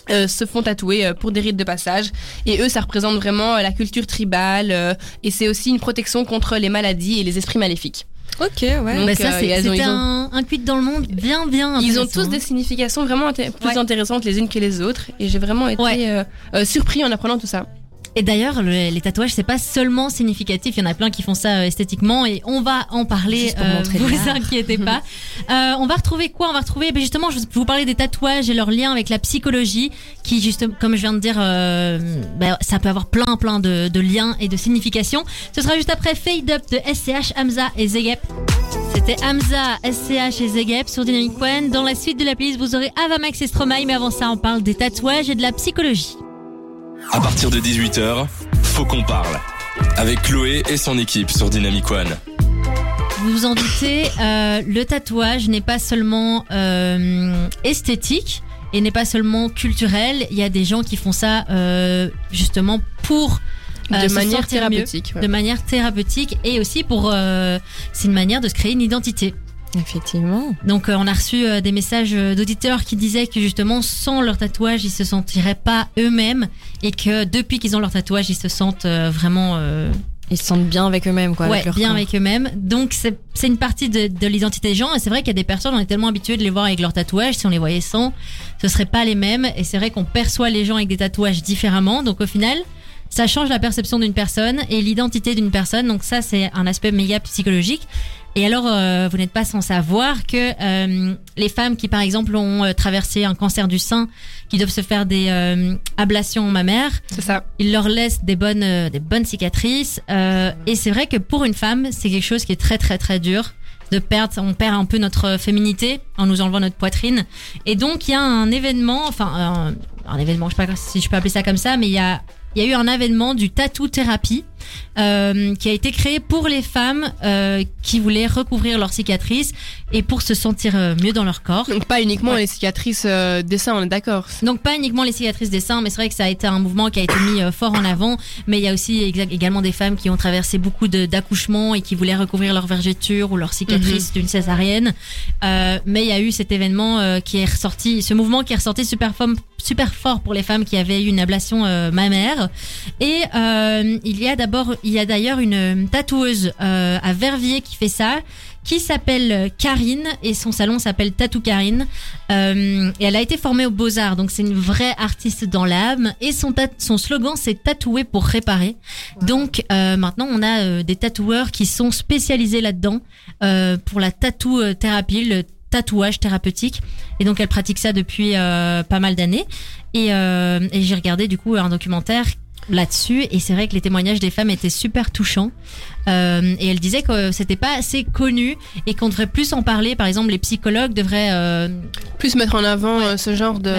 euh, se font tatouer euh, pour des rites de passage. Et eux, ça représente vraiment euh, la culture tribale. euh, et c'est aussi une protection contre les maladies et les esprits maléfiques. Ok, ouais. Donc, Bah, ça, euh, c'est- ont- c'était ils ont- un, un quid dans le monde bien, bien. Ils ont tous des significations vraiment inté- plus Ouais. intéressantes les unes que les autres. Et j'ai vraiment été Ouais. euh, euh, surpris en apprenant tout ça. Et d'ailleurs, le- les tatouages, c'est pas seulement significatif. Il y en a plein qui font ça euh, esthétiquement et on va en parler. Juste euh, vous inquiétez pas. Euh, on va retrouver quoi? On va retrouver ben justement, je vous parlais des tatouages et leur lien avec la psychologie, qui justement, comme je viens de dire, euh, ben, ça peut avoir plein, plein de, de liens et de significations. Ce sera juste après Fade Up de SCH, Hamza et Zegep. C'était Hamza, SCH et Zegep sur Dynamic One. Dans la suite de la playlist, vous aurez Avamax et Stromae, mais avant ça, on parle des tatouages et de la psychologie. À partir de 18h, faut qu'on parle. Avec Chloé et son équipe sur Dynamic One. Vous vous en doutez, euh, le tatouage n'est pas seulement euh, esthétique et n'est pas seulement culturel. Il y a des gens qui font ça euh, justement pour euh, de se manière mieux, thérapeutique. ouais. de manière thérapeutique et aussi pour euh, c'est une manière de se créer une identité. Effectivement. Donc euh, on a reçu euh, des messages euh, d'auditeurs qui disaient que justement sans leur tatouage ils se sentiraient pas eux-mêmes et que depuis qu'ils ont leur tatouage ils se sentent euh, vraiment Ils se sentent bien avec eux-mêmes, quoi. ouais, avec leur bien corps. avec eux-mêmes. Donc c'est c'est une partie de, de l'identité des gens et c'est vrai qu'il y a des personnes on est tellement habitués de les voir avec leurs tatouages si on les voyait sans ce serait pas les mêmes et c'est vrai qu'on perçoit les gens avec des tatouages différemment donc au final ça change la perception d'une personne et l'identité d'une personne donc ça c'est un aspect méga psychologique et alors euh, vous n'êtes pas sans savoir que euh, les femmes qui par exemple ont euh, traversé un cancer du sein qui doivent se faire des euh, ablations mammaires C'est ça. il leur laisse des bonnes, euh, des bonnes cicatrices. euh, et c'est vrai que pour une femme, c'est quelque chose qui est très très très dur de perdre. On perd un peu notre féminité en nous enlevant notre poitrine. Et donc il y a un événement, enfin un, un événement, je sais pas si je peux appeler ça comme ça, mais il y a il y a eu un événement du tattoo thérapie euh, qui a été créé pour les femmes euh, qui voulaient recouvrir leurs cicatrices et pour se sentir euh, mieux dans leur corps. Donc pas uniquement Ouais. les cicatrices euh, des seins, on est d'accord. Donc pas uniquement les cicatrices des seins, mais c'est vrai que ça a été un mouvement qui a été mis euh, fort en avant. Mais il y a aussi également des femmes qui ont traversé beaucoup d'accouchements et qui voulaient recouvrir leur vergeture ou leurs cicatrices d'une césarienne. Euh, mais il y a eu cet événement euh, qui est ressorti, ce mouvement qui est ressorti super, fort- super fort pour les femmes qui avaient eu une ablation euh, mammaire. Et euh, il y a d'abord, il y a d'ailleurs une tatoueuse euh, à Verviers qui fait ça qui s'appelle Karine et son salon s'appelle Tattoo Karine. Euh, et elle a été formée aux Beaux-Arts, donc c'est une vraie artiste dans l'âme. Et son, son slogan, c'est tatouer pour réparer. Donc euh, maintenant, on a euh, des tatoueurs qui sont spécialisés là-dedans pour la tattoo thérapie, le tatouage thérapeutique. Et donc elle pratique ça depuis euh, pas mal d'années. Et, euh, et j'ai regardé du coup un documentaire là-dessus et c'est vrai que les témoignages des femmes étaient super touchants Euh, et elle disait que c'était pas assez connu et qu'on devrait plus en parler par exemple les psychologues devraient euh, Plus mettre en avant euh, ce genre de,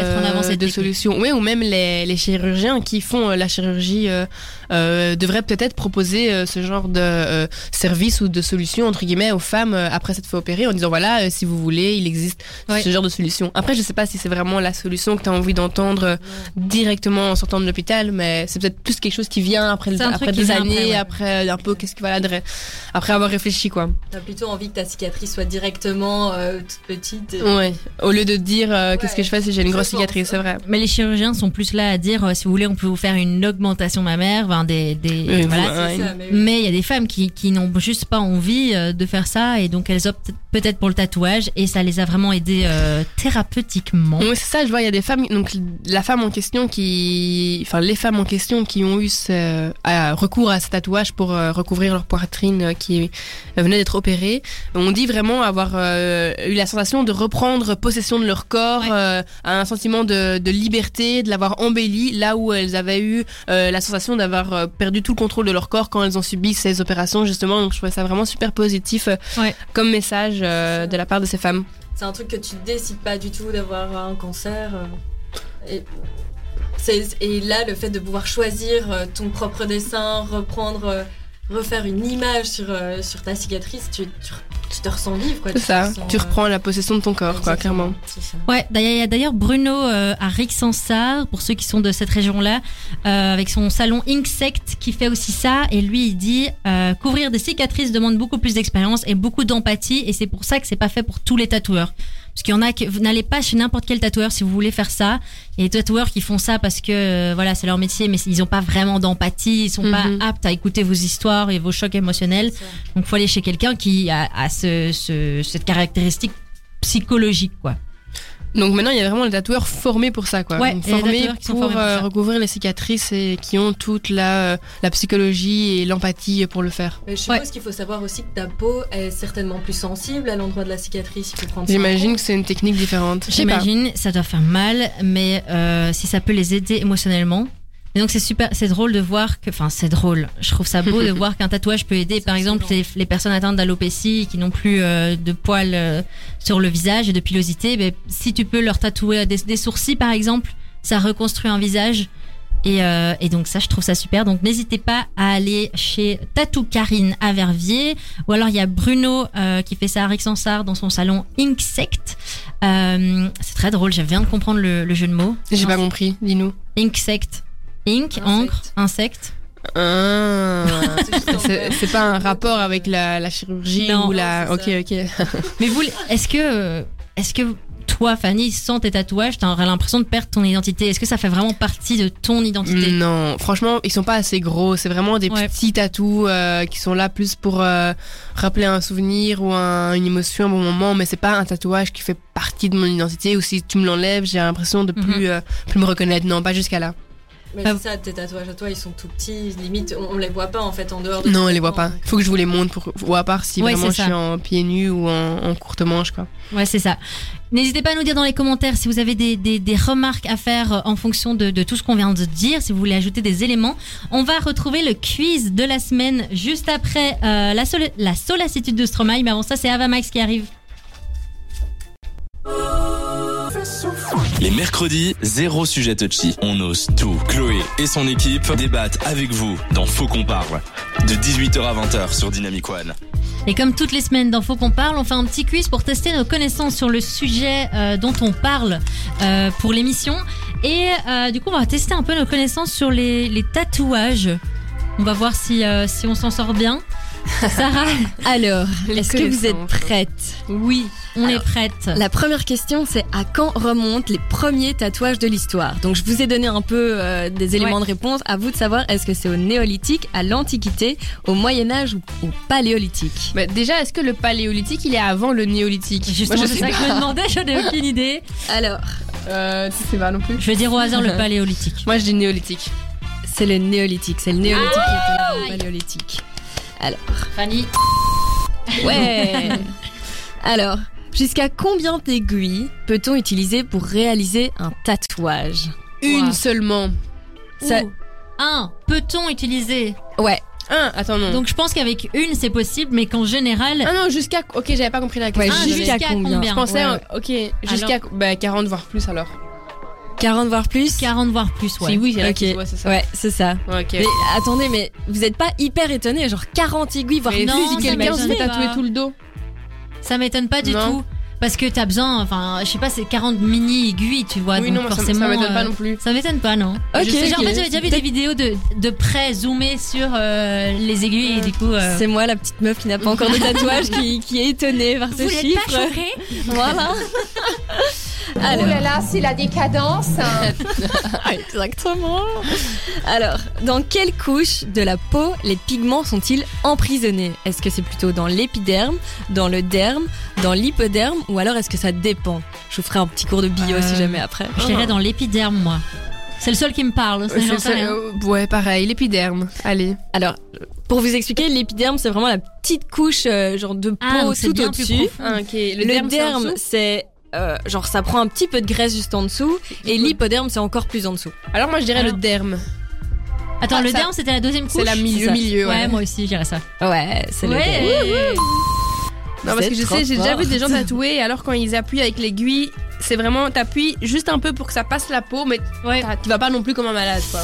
de solutions. Oui, ou même les, les chirurgiens qui font euh, la chirurgie euh, euh, devraient peut-être proposer ce genre de euh, service ou de solution entre guillemets aux femmes après s'être fait opérer en disant voilà si vous voulez il existe Ouais. ce genre de solution. Après je sais pas si c'est vraiment la solution que tu as envie d'entendre directement en sortant de l'hôpital mais c'est peut-être plus quelque chose qui vient après, après qui des années, après, ouais. après un peu qu'est-ce que voilà, après avoir réfléchi quoi. T'as plutôt envie que ta cicatrice soit directement euh, toute petite. et- Ouais. Au lieu de dire euh, qu'est-ce que je fais si j'ai une grosse cicatrice, c'est vrai. Mais les chirurgiens sont plus là à dire, euh, si vous voulez, on peut vous faire une augmentation mammaire, ben des, des Oui, voilà. voilà. C'est Ouais. ça, mais oui. Il y a des femmes qui, qui n'ont juste pas envie euh, de faire ça et donc elles optent peut-être pour le tatouage et ça les a vraiment aidées euh, thérapeutiquement. Oui, c'est ça, je vois, il y a des femmes, donc la femme en question qui, enfin les femmes en question qui ont eu ce, recours à ce tatouage pour euh, recouvrir leur poitrine euh, qui venait d'être opérée, on dit vraiment avoir euh, eu la sensation de reprendre possession de leur corps, Ouais. euh, un sentiment de, de liberté, de l'avoir embelli, là où elles avaient eu euh, la sensation d'avoir perdu tout le contrôle de leur corps quand elles ont subi ces opérations justement. Donc je trouvais ça vraiment super positif Ouais. comme message de la part de ces femmes. C'est un truc que tu décides pas du tout d'avoir un cancer. Et, là, le fait de pouvoir choisir ton propre dessin, reprendre, refaire une image sur, euh, sur ta cicatrice, tu, tu, tu te ressens vivre. quoi. C'est ça, ressens, tu euh, reprends la possession de ton corps, quoi, clairement. c'est ça. Ouais, il y a d'ailleurs Bruno euh, à Rixensart, pour ceux qui sont de cette région-là, euh, avec son salon Insect qui fait aussi ça. Et lui, il dit euh, couvrir des cicatrices demande beaucoup plus d'expérience et beaucoup d'empathie. Et c'est pour ça que c'est pas fait pour tous les tatoueurs. Parce qu'il y en a que vous n'allez pas chez n'importe quel tatoueur si vous voulez faire ça. Il y a des tatoueurs qui font ça parce que euh, voilà, c'est leur métier, mais ils ont pas vraiment d'empathie, ils sont Mhm. pas aptes à écouter vos histoires et vos chocs émotionnels. Donc, faut aller chez quelqu'un qui a, a ce, ce- cette caractéristique psychologique, quoi. Donc maintenant, il y a vraiment des tatoueurs formés pour ça, quoi. Ouais, Donc, formés pour, formés pour euh, recouvrir les cicatrices et qui ont toute la, euh, la psychologie et l'empathie pour le faire. Mais je suppose Ouais. qu'il faut savoir aussi que ta peau est certainement plus sensible à l'endroit de la cicatrice. Il faut prendre ça en J'imagine que c'est une technique différente. J'imagine, ça doit faire mal, mais euh, si ça peut les aider émotionnellement. Et donc c'est super, c'est drôle de voir que, enfin c'est drôle. Je trouve ça beau de voir qu'un tatouage peut aider, par exemple les, les personnes atteintes d'alopécie qui n'ont plus euh, de poils euh, sur le visage et de pilosité. Ben, si tu peux leur tatouer des, des sourcils par exemple, ça reconstruit un visage. Et, euh, et donc ça, je trouve ça super. Donc n'hésitez pas à aller chez Tatou Karine à Verviers. Ou alors il y a Bruno euh, qui fait ça à Rixensart dans son salon Insect. Euh, c'est très drôle, je viens de comprendre le, le jeu de mots. J'ai pas compris, dis-nous. Insect. Ink, Insect. encre, insecte. Ah. C'est pas un rapport avec la, la chirurgie Non. ou la. Non, Ok, ok. Mais vous, est-ce que, est-ce que toi, Fanny, sans tes tatouages, t'aurais l'impression de perdre ton identité? Est-ce que ça fait vraiment partie de ton identité? Non, franchement, ils sont pas assez gros. C'est vraiment des Ouais. petits tatous euh, qui sont là plus pour euh, rappeler un souvenir ou un- une émotion, un bon moment. Mais c'est pas un tatouage qui fait partie de mon identité. Ou si tu me l'enlèves, j'ai l'impression de plus, Mhm. euh, plus me reconnaître. Non, pas jusqu'à là. Mais Pas- c'est ça, tes tatouages à toi, ils sont tout petits. Limite, on, on les voit pas en fait en dehors de. Non, on les voit pas. donc. Faut que je vous les montre pour, ou à part si Ouais, vraiment je suis en pieds nus ou en, en courte manche, quoi. Ouais, c'est ça. N'hésitez pas à nous dire dans les commentaires si vous avez des, des, des remarques à faire en fonction de, de tout ce qu'on vient de dire, si vous voulez ajouter des éléments. On va retrouver le quiz de la semaine juste après euh, la, sol- la solacitude de Stromae. Mais avant ça, c'est Avamax qui arrive. Les mercredis, zéro sujet touchy. On ose tout. Chloé et son équipe débattent avec vous dans Faux qu'on parle. De 18h à 20h sur Dynamic One. Et comme toutes les semaines dans Faut qu'on parle, on fait un petit quiz pour tester nos connaissances sur le sujet euh, dont on parle euh, pour l'émission. Et euh, du coup, on va tester un peu nos connaissances sur les tatouages. On va voir si, euh, si on s'en sort bien. Sarah, Alors, est-ce que vous êtes prête? Oui, on Alors, est prête. La première question, c'est à quand remontent les premiers tatouages de l'histoire? Donc, je vous ai donné un peu euh, des éléments Ouais. de réponse. À vous de savoir, est-ce que c'est au néolithique, à l'antiquité, au Moyen Âge ou au paléolithique? Bah, déjà, est-ce que le paléolithique, il est avant le néolithique? Justement, Moi, je c'est sais ça que je me demandais, je n'ai aucune idée. Alors, Euh, tu sais pas non plus. Je vais dire au hasard le paléolithique. Moi, je dis néolithique. C'est le néolithique. C'est le néolithique qui était le paléolithique. Fanny, Ouais Alors, jusqu'à combien d'aiguilles peut-on utiliser pour réaliser un tatouage? Une Wow. seulement. Ça- Ouh. un, peut-on utiliser? Ouais, Un, attends, non. Donc je pense qu'avec une c'est possible, mais qu'en général, ah non, jusqu'à. Ok, j'avais pas compris la question. Ah, jusqu'à combien? combien? Je pensais, Ouais, ok, jusqu'à bah, 40 voire plus alors. 40 voire plus 40 voire plus, ouais. Si oui, c'est la Ok. question, ouais, c'est ça. Ouais, c'est ça. Ok. Mais attendez, mais vous êtes pas hyper étonné, genre 40 aiguilles, voire Mais plus quelqu'un se fait tatouer tout le dos. Ça m'étonne pas du Non. tout. Parce que t'as besoin, enfin, je sais pas, c'est 40 mini aiguilles, tu vois. Oui, donc non, ça, forcément. ça m'étonne pas euh, non plus. Ça m'étonne pas, non Ok, Je sais, genre, ok. en fait, j'avais déjà vu des vidéos de, de près zoomées sur euh, les aiguilles et du coup. euh, C'est moi la petite meuf qui n'a pas encore de tatouage qui, qui est étonnée par ce vous chiffre. pas choqués Voilà. Oh là là, c'est la décadence. exactement. Alors, dans quelle couche de la peau les pigments sont-ils emprisonnés? Est-ce que c'est plutôt dans l'épiderme, dans le derme, dans l'hypoderme ou alors est-ce que ça dépend? Je vous ferai un petit cours de bio si Euh, jamais après. Je dirais dans l'épiderme, moi. C'est le seul qui me parle. c'est- euh, ouais, pareil, l'épiderme. Allez. Alors, pour vous expliquer, l'épiderme c'est vraiment la petite couche euh, genre de peau Ah, c'est tout au-dessus. Ah. Le, Le, derme, c'est euh, genre ça prend un petit peu de graisse juste en dessous et l'hypoderme c'est encore plus en dessous. Alors moi je dirais Alors- le derme. Attends, Ah, le ça- derme, c'était la deuxième couche? C'est la milieu milieu. Ouais, Ouais. moi aussi, je dirais ça. Ouais, c'est le derme. Ouais. Non parce que je sais, j'ai déjà vu des gens tatoués et alors quand ils appuient avec l'aiguille, c'est vraiment t'appuies juste un peu pour que ça passe la peau, mais Ouais. tu vas pas non plus comme un malade quoi.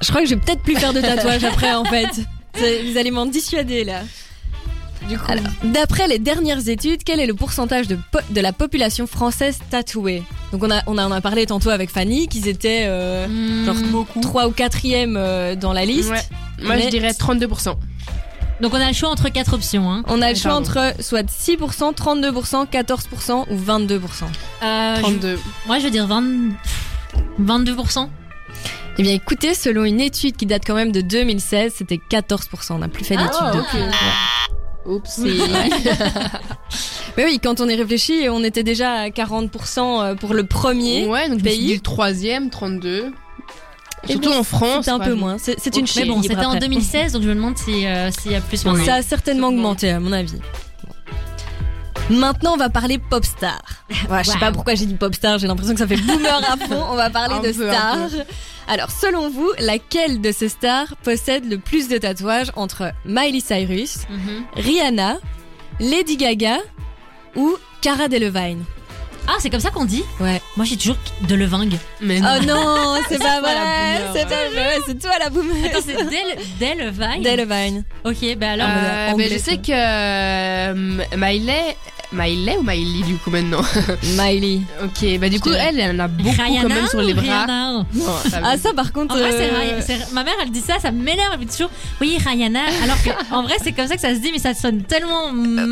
Je crois que je vais peut-être plus faire de tatouage après en fait. Vous allez m'en dissuader là. Du coup. Alors, d'après les dernières études, quel est le pourcentage de, po- de la population française tatouée? Donc on, a, on en a parlé tantôt avec Fanny qu'ils étaient euh, Hmm. genre 3 ou 4e euh, dans la liste. Ouais. Moi je dirais 32%. Donc on a le choix entre quatre options. Hein. On a le choix pardon. entre soit 6%, 32%, 14% ou 22%. Euh, je- 32. moi, je veux dire 20... 22%. Eh bien écoutez, selon une étude qui date quand même de 2016, c'était 14%. On n'a plus fait d'études Ah, depuis. ok. Oups. Mais oui, quand on y réfléchit, on était déjà à 40% euh, pour le premier. Ouais, donc je me suis pays. dit le troisième, 32. Et Surtout bon, en France. C'est un peu moins. C'est une Mais chine. bon, c'était en après. 2016, donc je me demande si, euh, s'il y a plus maintenant. Ça a certainement augmenté à mon avis. Maintenant, on va parler pop star. Ouais, je sais Wow. pas pourquoi j'ai dit pop star, j'ai l'impression que ça fait boomer à fond. On va parler de peu, stars. Alors, selon vous, laquelle de ces stars possède le plus de tatouages entre Miley Cyrus, Mhm. Rihanna, Lady Gaga ou Cara Delevingne? Ah, c'est comme ça qu'on dit Ouais. Moi, j'ai toujours de levingue. Mais non. Oh non, c'est pas vrai, c'est pas vrai, c'est toi la boomer. Attends, c'est Del, Delevingne Delevingne. Ok, bah alors. Euh, ben, je sais que euh, Miley, Miley ou Miley du coup maintenant. Miley. ok, bah du coup elle, elle en a beaucoup Rihanna quand même sur les bras. Rihanna Non, ça Ah ça par contre. En vrai, c'est euh, c'est- ma mère, elle dit ça, ça m'énerve. Elle dit toujours, oui, Rihanna. Alors que, en vrai, c'est comme ça que ça se dit, mais ça sonne tellement.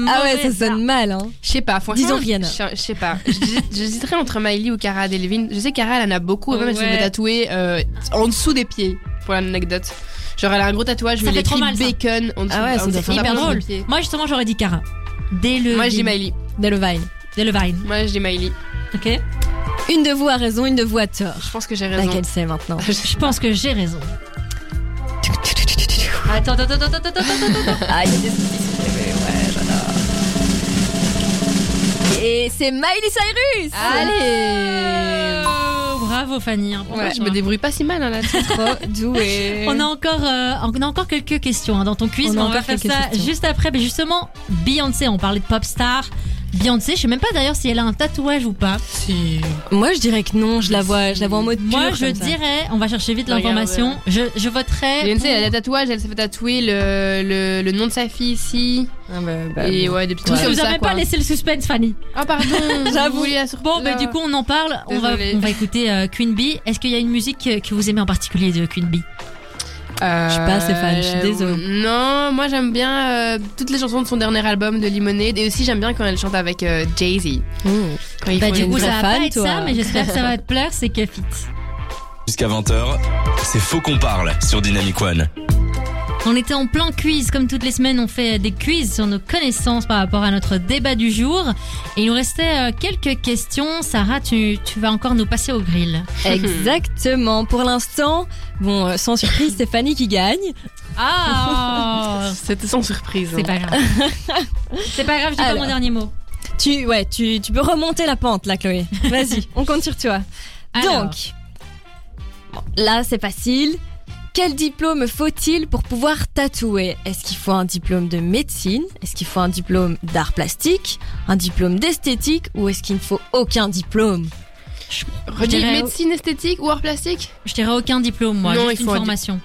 Ah ouais, ça sonne mal. Hein. Je sais pas, franchement. Disons Rihanna. Je, sais pas. J'hésite- J'hésiterais entre Miley ou Cara Delevingne. Je sais Cara elle en a beaucoup, même elle se fait tatouer euh, en dessous des pieds, pour l'anecdote. Genre elle a un gros tatouage, mais fait elle trop écrit mal, ça. bacon en dessous. Ah ouais, faire pas hyper drôle. Moi, justement, j'aurais dit Cara. Delevingne. Moi je dis Miley. Delevingne. Delevingne. Moi je dis Miley. Ok. Une de vous a raison, une de vous a tort. Je pense que j'ai raison. Laquelle c'est maintenant Je pense que j'ai raison. Attends, attends, attends, attends, attends, attends, attends. Ah, il y a des soucis. Ouais, j'adore. Et c'est Miley Cyrus Allez Bravo Fanny. hein, Ouais, je me débrouille pas si mal hein, là-dessus. Trop doué. On a encore, euh, on a encore quelques questions hein, dans ton quiz, On mais on va faire ça questions. juste après. Mais justement, Beyoncé, on parlait de pop star. Beyoncé, je sais même pas d'ailleurs si elle a un tatouage ou pas. Moi, je dirais que non, je la vois, je la vois en mode Moi, pur, je comme ça. dirais, on va chercher vite l'information. Je, je voterais. Beyoncé, pour- elle a des tatouages, elle s'est fait tatouer le, le, le nom de sa fille ici. Ah bah, bah, et ouais, des petits trucs même quoi. pas laissé le suspense, Fanny. Ah, pardon, J'avoue. vous vouliez la surprise. Bon, bah, du coup, on en parle. On va, on va écouter euh, Queen Bee. Est-ce qu'il y a une musique que, que vous aimez en particulier de Queen Bee? Euh, Je suis pas assez fan, je suis désolée. Non, moi j'aime bien euh, toutes les chansons de son dernier album de Lemonade et aussi j'aime bien quand elle chante avec euh, Jay-Z. Mmh. Quand Bah, du coup, ça va fan, pas être toi. ça, mais j'espère que ça va te plaire. C'est Cuff. Jusqu'à 20h, c'est Faux qu'on parle sur Dynamic One. On était en plein quiz, comme toutes les semaines, on fait des quiz sur nos connaissances par rapport à notre débat du jour. Et il nous restait euh, quelques questions. Sarah, tu, tu vas encore nous passer au grill. Exactement. Pour l'instant, bon, euh, sans surprise, c'est Fanny qui gagne. Ah C'était sans surprise. C'est hein. pas grave. C'est pas grave, je dis pas mon dernier mot. Tu, ouais, tu, tu peux remonter la pente là, Chloé. Vas-y, on compte sur toi. Alors. Donc, là, c'est facile. Quel diplôme faut-il pour pouvoir tatouer? Est-ce qu'il faut un diplôme de médecine? Est-ce qu'il faut un diplôme d'art plastique? Un diplôme d'esthétique? Ou est-ce qu'il ne faut aucun diplôme? Je dirais- médecine esthétique ou art plastique? Je dirais aucun diplôme, moi, Non, juste il une faut un formation.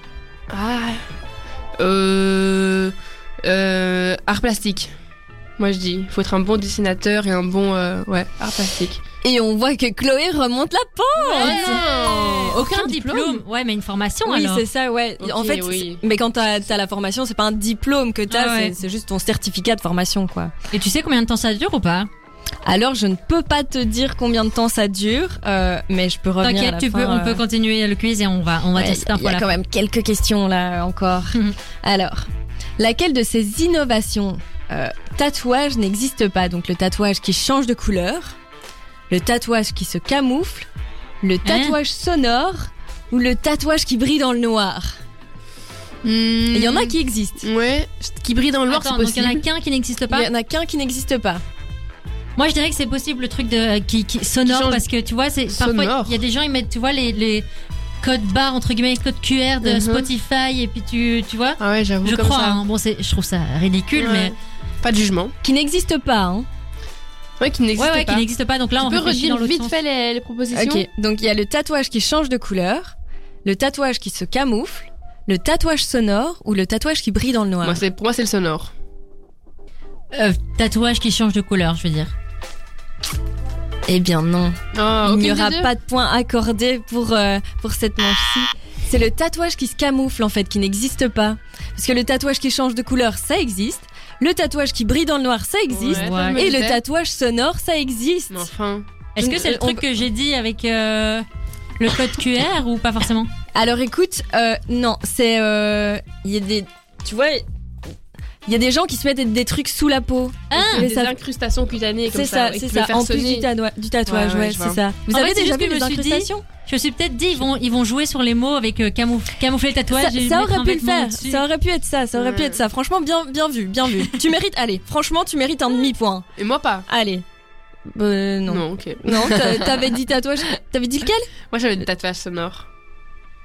Ah. Euh. Euh. Art plastique. Moi je dis, il faut être un bon dessinateur et un bon euh, ouais, art plastique. Et on voit que Chloé remonte la pente. non, aucun diplôme. Ouais, mais une formation Oui, alors. c'est ça, ouais. En fait, oui. mais quand t'as as la formation, c'est pas un diplôme que t'as, Ah ouais. c'est- juste ton certificat de formation, quoi. Et tu sais combien de temps ça dure ou pas? Alors, je ne peux pas te dire combien de temps ça dure, euh, mais je peux revenir. T'inquiète, tu fin, peux, on euh, peut continuer le quiz et on va, on va ouais, cette Il y a quand même quelques questions là encore. Mhm. Alors, laquelle de ces innovations euh, tatouage n'existe pas? Donc le tatouage qui change de couleur, le tatouage qui se camoufle, le Hein tatouage sonore ou le tatouage qui brille dans le noir. Il Il y en a qui existent. Ouais, qui brille dans le noir, c'est donc il y en a possible. qu'un qui n'existe Il pas. y en a qu'un qui n'existe pas. Moi, je dirais que c'est possible le truc de qui, qui sonore Qui change- parce que tu vois, c'est parfois Sonore. il y a des gens ils mettent tu vois les, les codes barres entre guillemets, les codes QR de Mhm. Spotify et puis tu tu vois. Ah ouais, j'avoue Je comme crois. ça. hein. Bon, c'est je trouve ça ridicule, Ouais. mais Pas de jugement. Qui n'existe pas. Hein. Ouais, qui n'existe ouais, ouais, pas. qui n'existe pas. Donc là, on tu réfléchit redire dans vite sens. fait les, les propositions Ok, donc il y a le tatouage qui change de couleur, le tatouage qui se camoufle, le tatouage sonore ou le tatouage qui brille dans le noir. Moi, c'est- Pour moi, c'est le sonore. Euh, tatouage qui change de couleur, je veux dire. Eh bien non. Ah, Il n'y aura pas de point accordé pour, euh, pour cette manche-ci. C'est le tatouage qui se camoufle en fait, qui n'existe pas. Parce que le tatouage qui change de couleur, ça existe. Le tatouage qui brille dans le noir, ça existe. Ouais, Ouais. ça, je me Et le disais. tatouage sonore, ça existe. Mais Enfin. Est-ce que c'est le On- truc que j'ai dit avec euh, le code QR ou pas forcément? Alors écoute, euh, non, c'est... euh, Il y a des... Tu vois, il y a des gens qui se mettent des trucs sous la peau. Ah, des ça- incrustations cutanées comme C'est ça, et qui c'est ça. En plus du, du tatouage, Ouais, ouais, ouais, je c'est ça. Vous En avez fait, c'est déjà juste vu les je me suis dit- incrustations Je me suis peut-être dit ils vont ils vont jouer sur les mots avec euh, camouf- camoufler le tatouage. ça, et ça aurait pu le faire. Ça aurait pu être ça. Ça aurait pu être ça. Franchement, bien, bien vu, bien vu. tu mérites. Allez, franchement, tu mérites un demi-point. Et moi, pas. Allez. Euh, non. Non, ok. Non, t'a- t'avais dit tatouage. T'avais dit lequel? Moi, j'avais des tatouages sonores.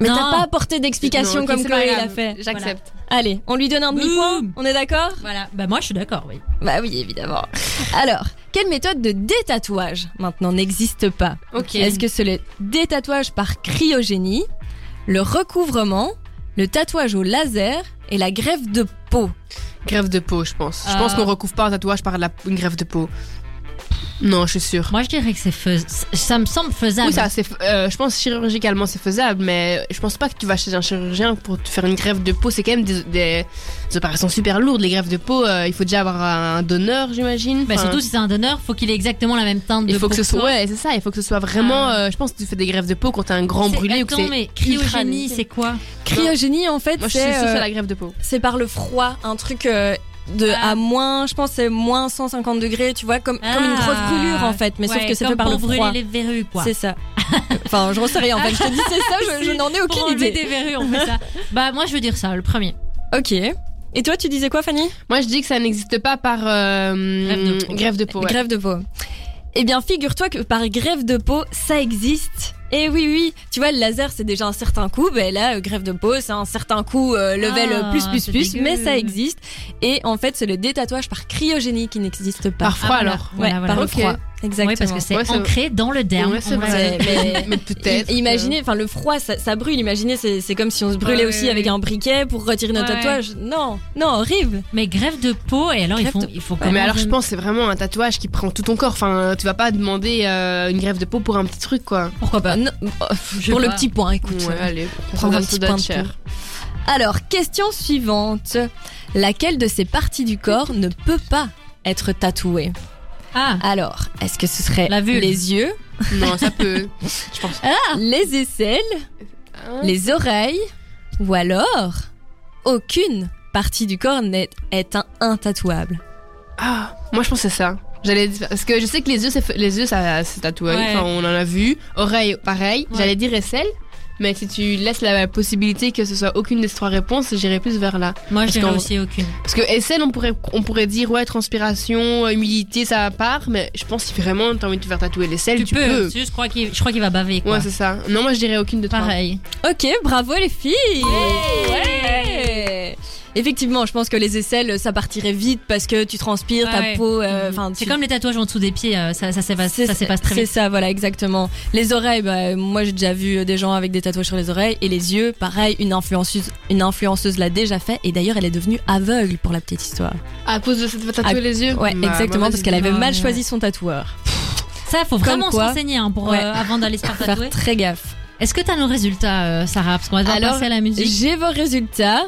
Mais t'as pas apporté d'explication comme Chloé l'a fait. J'accepte. Allez, on lui donne un demi-point. On est d'accord? Voilà. Bah moi je suis d'accord, oui. Bah oui, évidemment. Alors, quelle méthode de détatouage maintenant n'existe pas? Ok. Est-ce que c'est le détatouage par cryogénie, le recouvrement, le tatouage au laser et la greffe de peau? Grève de peau, je pense. Je pense qu'on recouvre pas un tatouage par la... une grève de peau. Non, je suis sûre. Moi je dirais que c'est ça me semble faisable. Oui, ça, c'est, euh, je pense chirurgicalement c'est faisable, mais je pense pas que tu vas chez un chirurgien pour te faire une greffe de peau. C'est quand même des, des, des opérations super lourdes. Les greffes de peau, euh, il faut déjà avoir un donneur, j'imagine. Bah, Enfin, surtout si c'est un donneur, faut qu'il ait exactement la même teinte de il faut que ce soit, ouais, c'est ça. Il faut que ce soit vraiment. Ah. euh, je pense que tu fais des greffes de peau quand t'as un grand brûlé ou que Attends, c'est. mais cryogénie, c'est quoi? Cryogénie, en fait, Moi, je suis c'est sûre que euh, c'est la greffe de peau. c'est par le froid, un truc euh, de Ah. à moins, je pense c'est moins 150 degrés, tu vois, comme comme une Ah. grosse brûlure en fait, mais sauf que c'est fait par pour le brûler froid. les verrues, quoi. C'est ça. enfin, je sais rien en fait. Je te dis c'est ça, je, je n'en ai Pour aucune enlever idée. des verrues, on fait ça. bah moi je veux dire ça, le premier. Ok. Et toi, tu disais quoi, Fanny? Moi, je dis que ça n'existe pas par euh, Greffe de peau. greffe de peau. ouais. Grève de peau. Eh bien, figure-toi que par grève de peau, ça existe. Et oui, oui, tu vois, le laser, c'est déjà un certain coût. Ben là, euh, grève de peau, c'est un certain coût euh, level Ah, euh, plus, plus, c'est plus. dégueu. Mais ça existe. Et en fait, c'est le détatouage par cryogénie qui n'existe pas. Par froid Ah, voilà. alors. ouais, Voilà, voilà. par le Ok. froid. Exactement. Oui, parce que c'est Ouais, ancré dans le derme. Ouais, c'est on va vrai. dire. mais- Mais peut-être. Imaginez, enfin le froid, ça, ça brûle. Imaginez, c'est comme si on se brûlait Ouais, aussi ouais, avec un briquet pour retirer notre tatouage. Non, non, horrible. Mais grève de peau, et alors ils Greffe font, de- il faut quand mais alors je pense que c'est vraiment un tatouage qui prend tout ton corps. Enfin, tu vas pas demander euh, une greffe de peau pour un petit truc quoi. Pourquoi pas? Non, oh, Je pour le pas. petit point, écoute. Ouais, allez, prends ça un petit point de cher. Alors, question suivante. Laquelle de ces parties du corps ne peut pas être tatouée? Ah, Alors, est-ce que ce serait La vulve. les yeux, Non, ça peut. Je pense. les aisselles, les oreilles ou alors aucune partie du corps n'est est un intatouable? Ah, moi je pense que c'est ça. J'allais dire- parce que je sais que les yeux, c'est fait- les yeux, ça, c'est tatoué. Ouais. Enfin, on en a vu. Oreille, pareil. Ouais. J'allais dire aisselle. Mais si tu laisses la possibilité que ce soit aucune des trois réponses, j'irais plus vers là. moi je dirais aussi aucune. Parce que aisselle, on pourrait, on pourrait dire ouais, transpiration, humidité, ça part. Mais je pense que si vraiment t'as envie de te faire tatouer l'aisselle, Tu, tu, peux, peux. c'est juste, je crois qu'il je crois qu'il va baver quoi. Ouais, c'est ça. Non, moi je dirais aucune de trois. Pareil. Ok, bravo les filles Ouais. Ouais. Effectivement, je pense que les aisselles, ça partirait vite parce que tu transpires, ta peau. euh, Enfin, C'est tu- comme les tatouages en dessous des pieds, euh, ça, ça s'efface c'est ça s'efface très c'est vite. ça, voilà, exactement. Les oreilles, bah, moi j'ai déjà vu des gens avec des tatouages sur les oreilles. Et les yeux, pareil, une influenceuse, une influenceuse l'a déjà fait. Et d'ailleurs, elle est devenue aveugle pour la petite histoire. À cause de cette tatouer Ah, les yeux Ouais, Bah, exactement, parce qu'elle avait mal ouais. choisi son tatoueur. Ça, faut vraiment se renseigner hein, pour, Ouais. euh, avant d'aller se faire Faut tatouer. faire très gaffe. Est-ce que t'as nos résultats, euh, Sarah? Parce qu'on va devoir Alors, passer à la musique. J'ai vos résultats.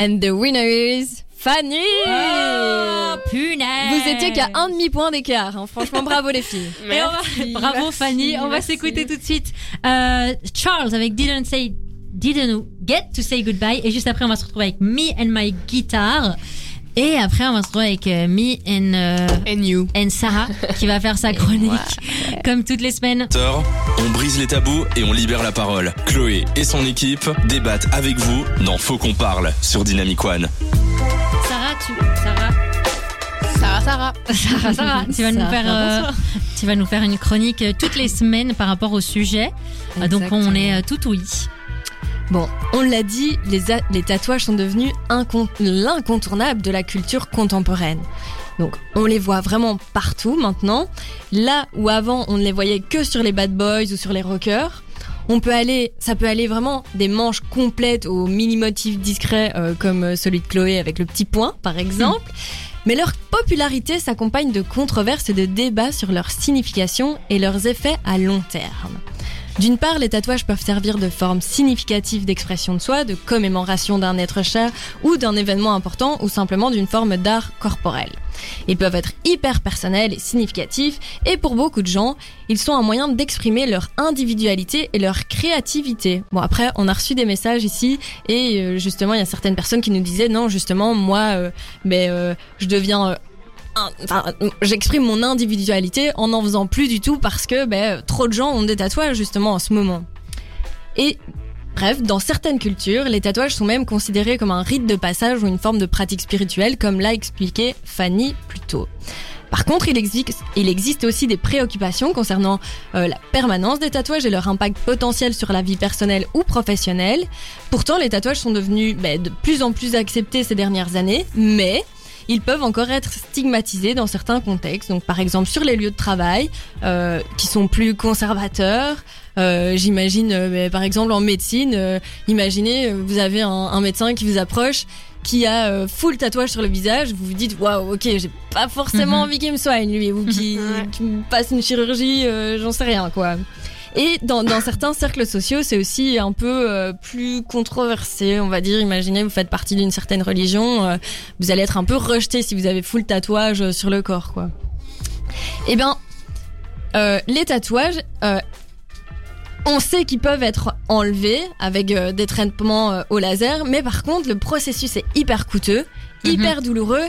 And the winner is Fanny Oh, punaise Vous étiez qu'à un demi-point d'écart. hein. Franchement, bravo les filles. Et on va- Bravo merci, Fanny, on va s'écouter tout de suite euh, Charles avec Didn't Say Didn't Get to Say Goodbye et juste après on va se retrouver avec Me and My Guitar et après on va se retrouver avec euh, Me and, euh, And you. and Sarah qui va faire sa chronique comme toutes les semaines. On brise les tabous et on libère la parole. Chloé et son équipe débattent avec vous dans Faut qu'on parle sur Dynamic One. Sarah, tu Sarah, Sarah, Sarah. Sarah, Sarah, tu vas nous faire euh, tu vas nous faire une chronique toutes les semaines par rapport au sujet. Donc on est tout oui. Bon, on l'a dit, les, tatouages sont devenus incon- l'incontournable de la culture contemporaine. Donc, on les voit vraiment partout maintenant. Là où avant, on ne les voyait que sur les bad boys ou sur les rockers, on peut aller, ça peut aller vraiment des manches complètes aux mini motifs discrets euh, comme euh, celui de Chloé avec le petit point, par exemple. Mais leur popularité s'accompagne de controverses et de débats sur leur signification et leurs effets à long terme. D'une part, les tatouages peuvent servir de forme significative d'expression de soi, de commémoration d'un être cher ou d'un événement important ou simplement d'une forme d'art corporel. Ils peuvent être hyper personnels et significatifs et pour beaucoup de gens, ils sont un moyen d'exprimer leur individualité et leur créativité. Bon après, on a reçu des messages ici et euh, justement, il y a certaines personnes qui nous disaient non, justement, moi, euh, ben, euh, je deviens enfin, j'exprime mon individualité en n'en faisant plus du tout parce que ben, trop de gens ont des tatouages justement en ce moment. Et bref, dans certaines cultures, les tatouages sont même considérés comme un rite de passage ou une forme de pratique spirituelle, comme l'a expliqué Fanny plus tôt. Par contre, il existe, aussi des préoccupations concernant euh, la permanence des tatouages et leur impact potentiel sur la vie personnelle ou professionnelle. Pourtant, les tatouages sont devenus ben, de plus en plus acceptés ces dernières années, mais ils peuvent encore être stigmatisés dans certains contextes. Donc, par exemple, sur les lieux de travail, euh, qui sont plus conservateurs. Euh, J'imagine, euh, par exemple, en médecine, imaginez, vous avez un, un médecin qui vous approche qui a full tatouage sur le visage, vous vous dites waouh, ok, j'ai pas forcément Mhm. envie qu'il me soigne lui, ou qu'il me passe une chirurgie, euh, j'en sais rien quoi. Et dans, dans certains cercles sociaux, c'est aussi un peu euh, plus controversé, on va dire. Imaginez, vous faites partie d'une certaine religion, euh, vous allez être un peu rejeté si vous avez full tatouage euh, sur le corps, quoi. Eh bien, euh, les tatouages, on sait qu'ils peuvent être enlevés avec des traitements au laser, mais par contre, le processus est hyper coûteux, Mhm. hyper douloureux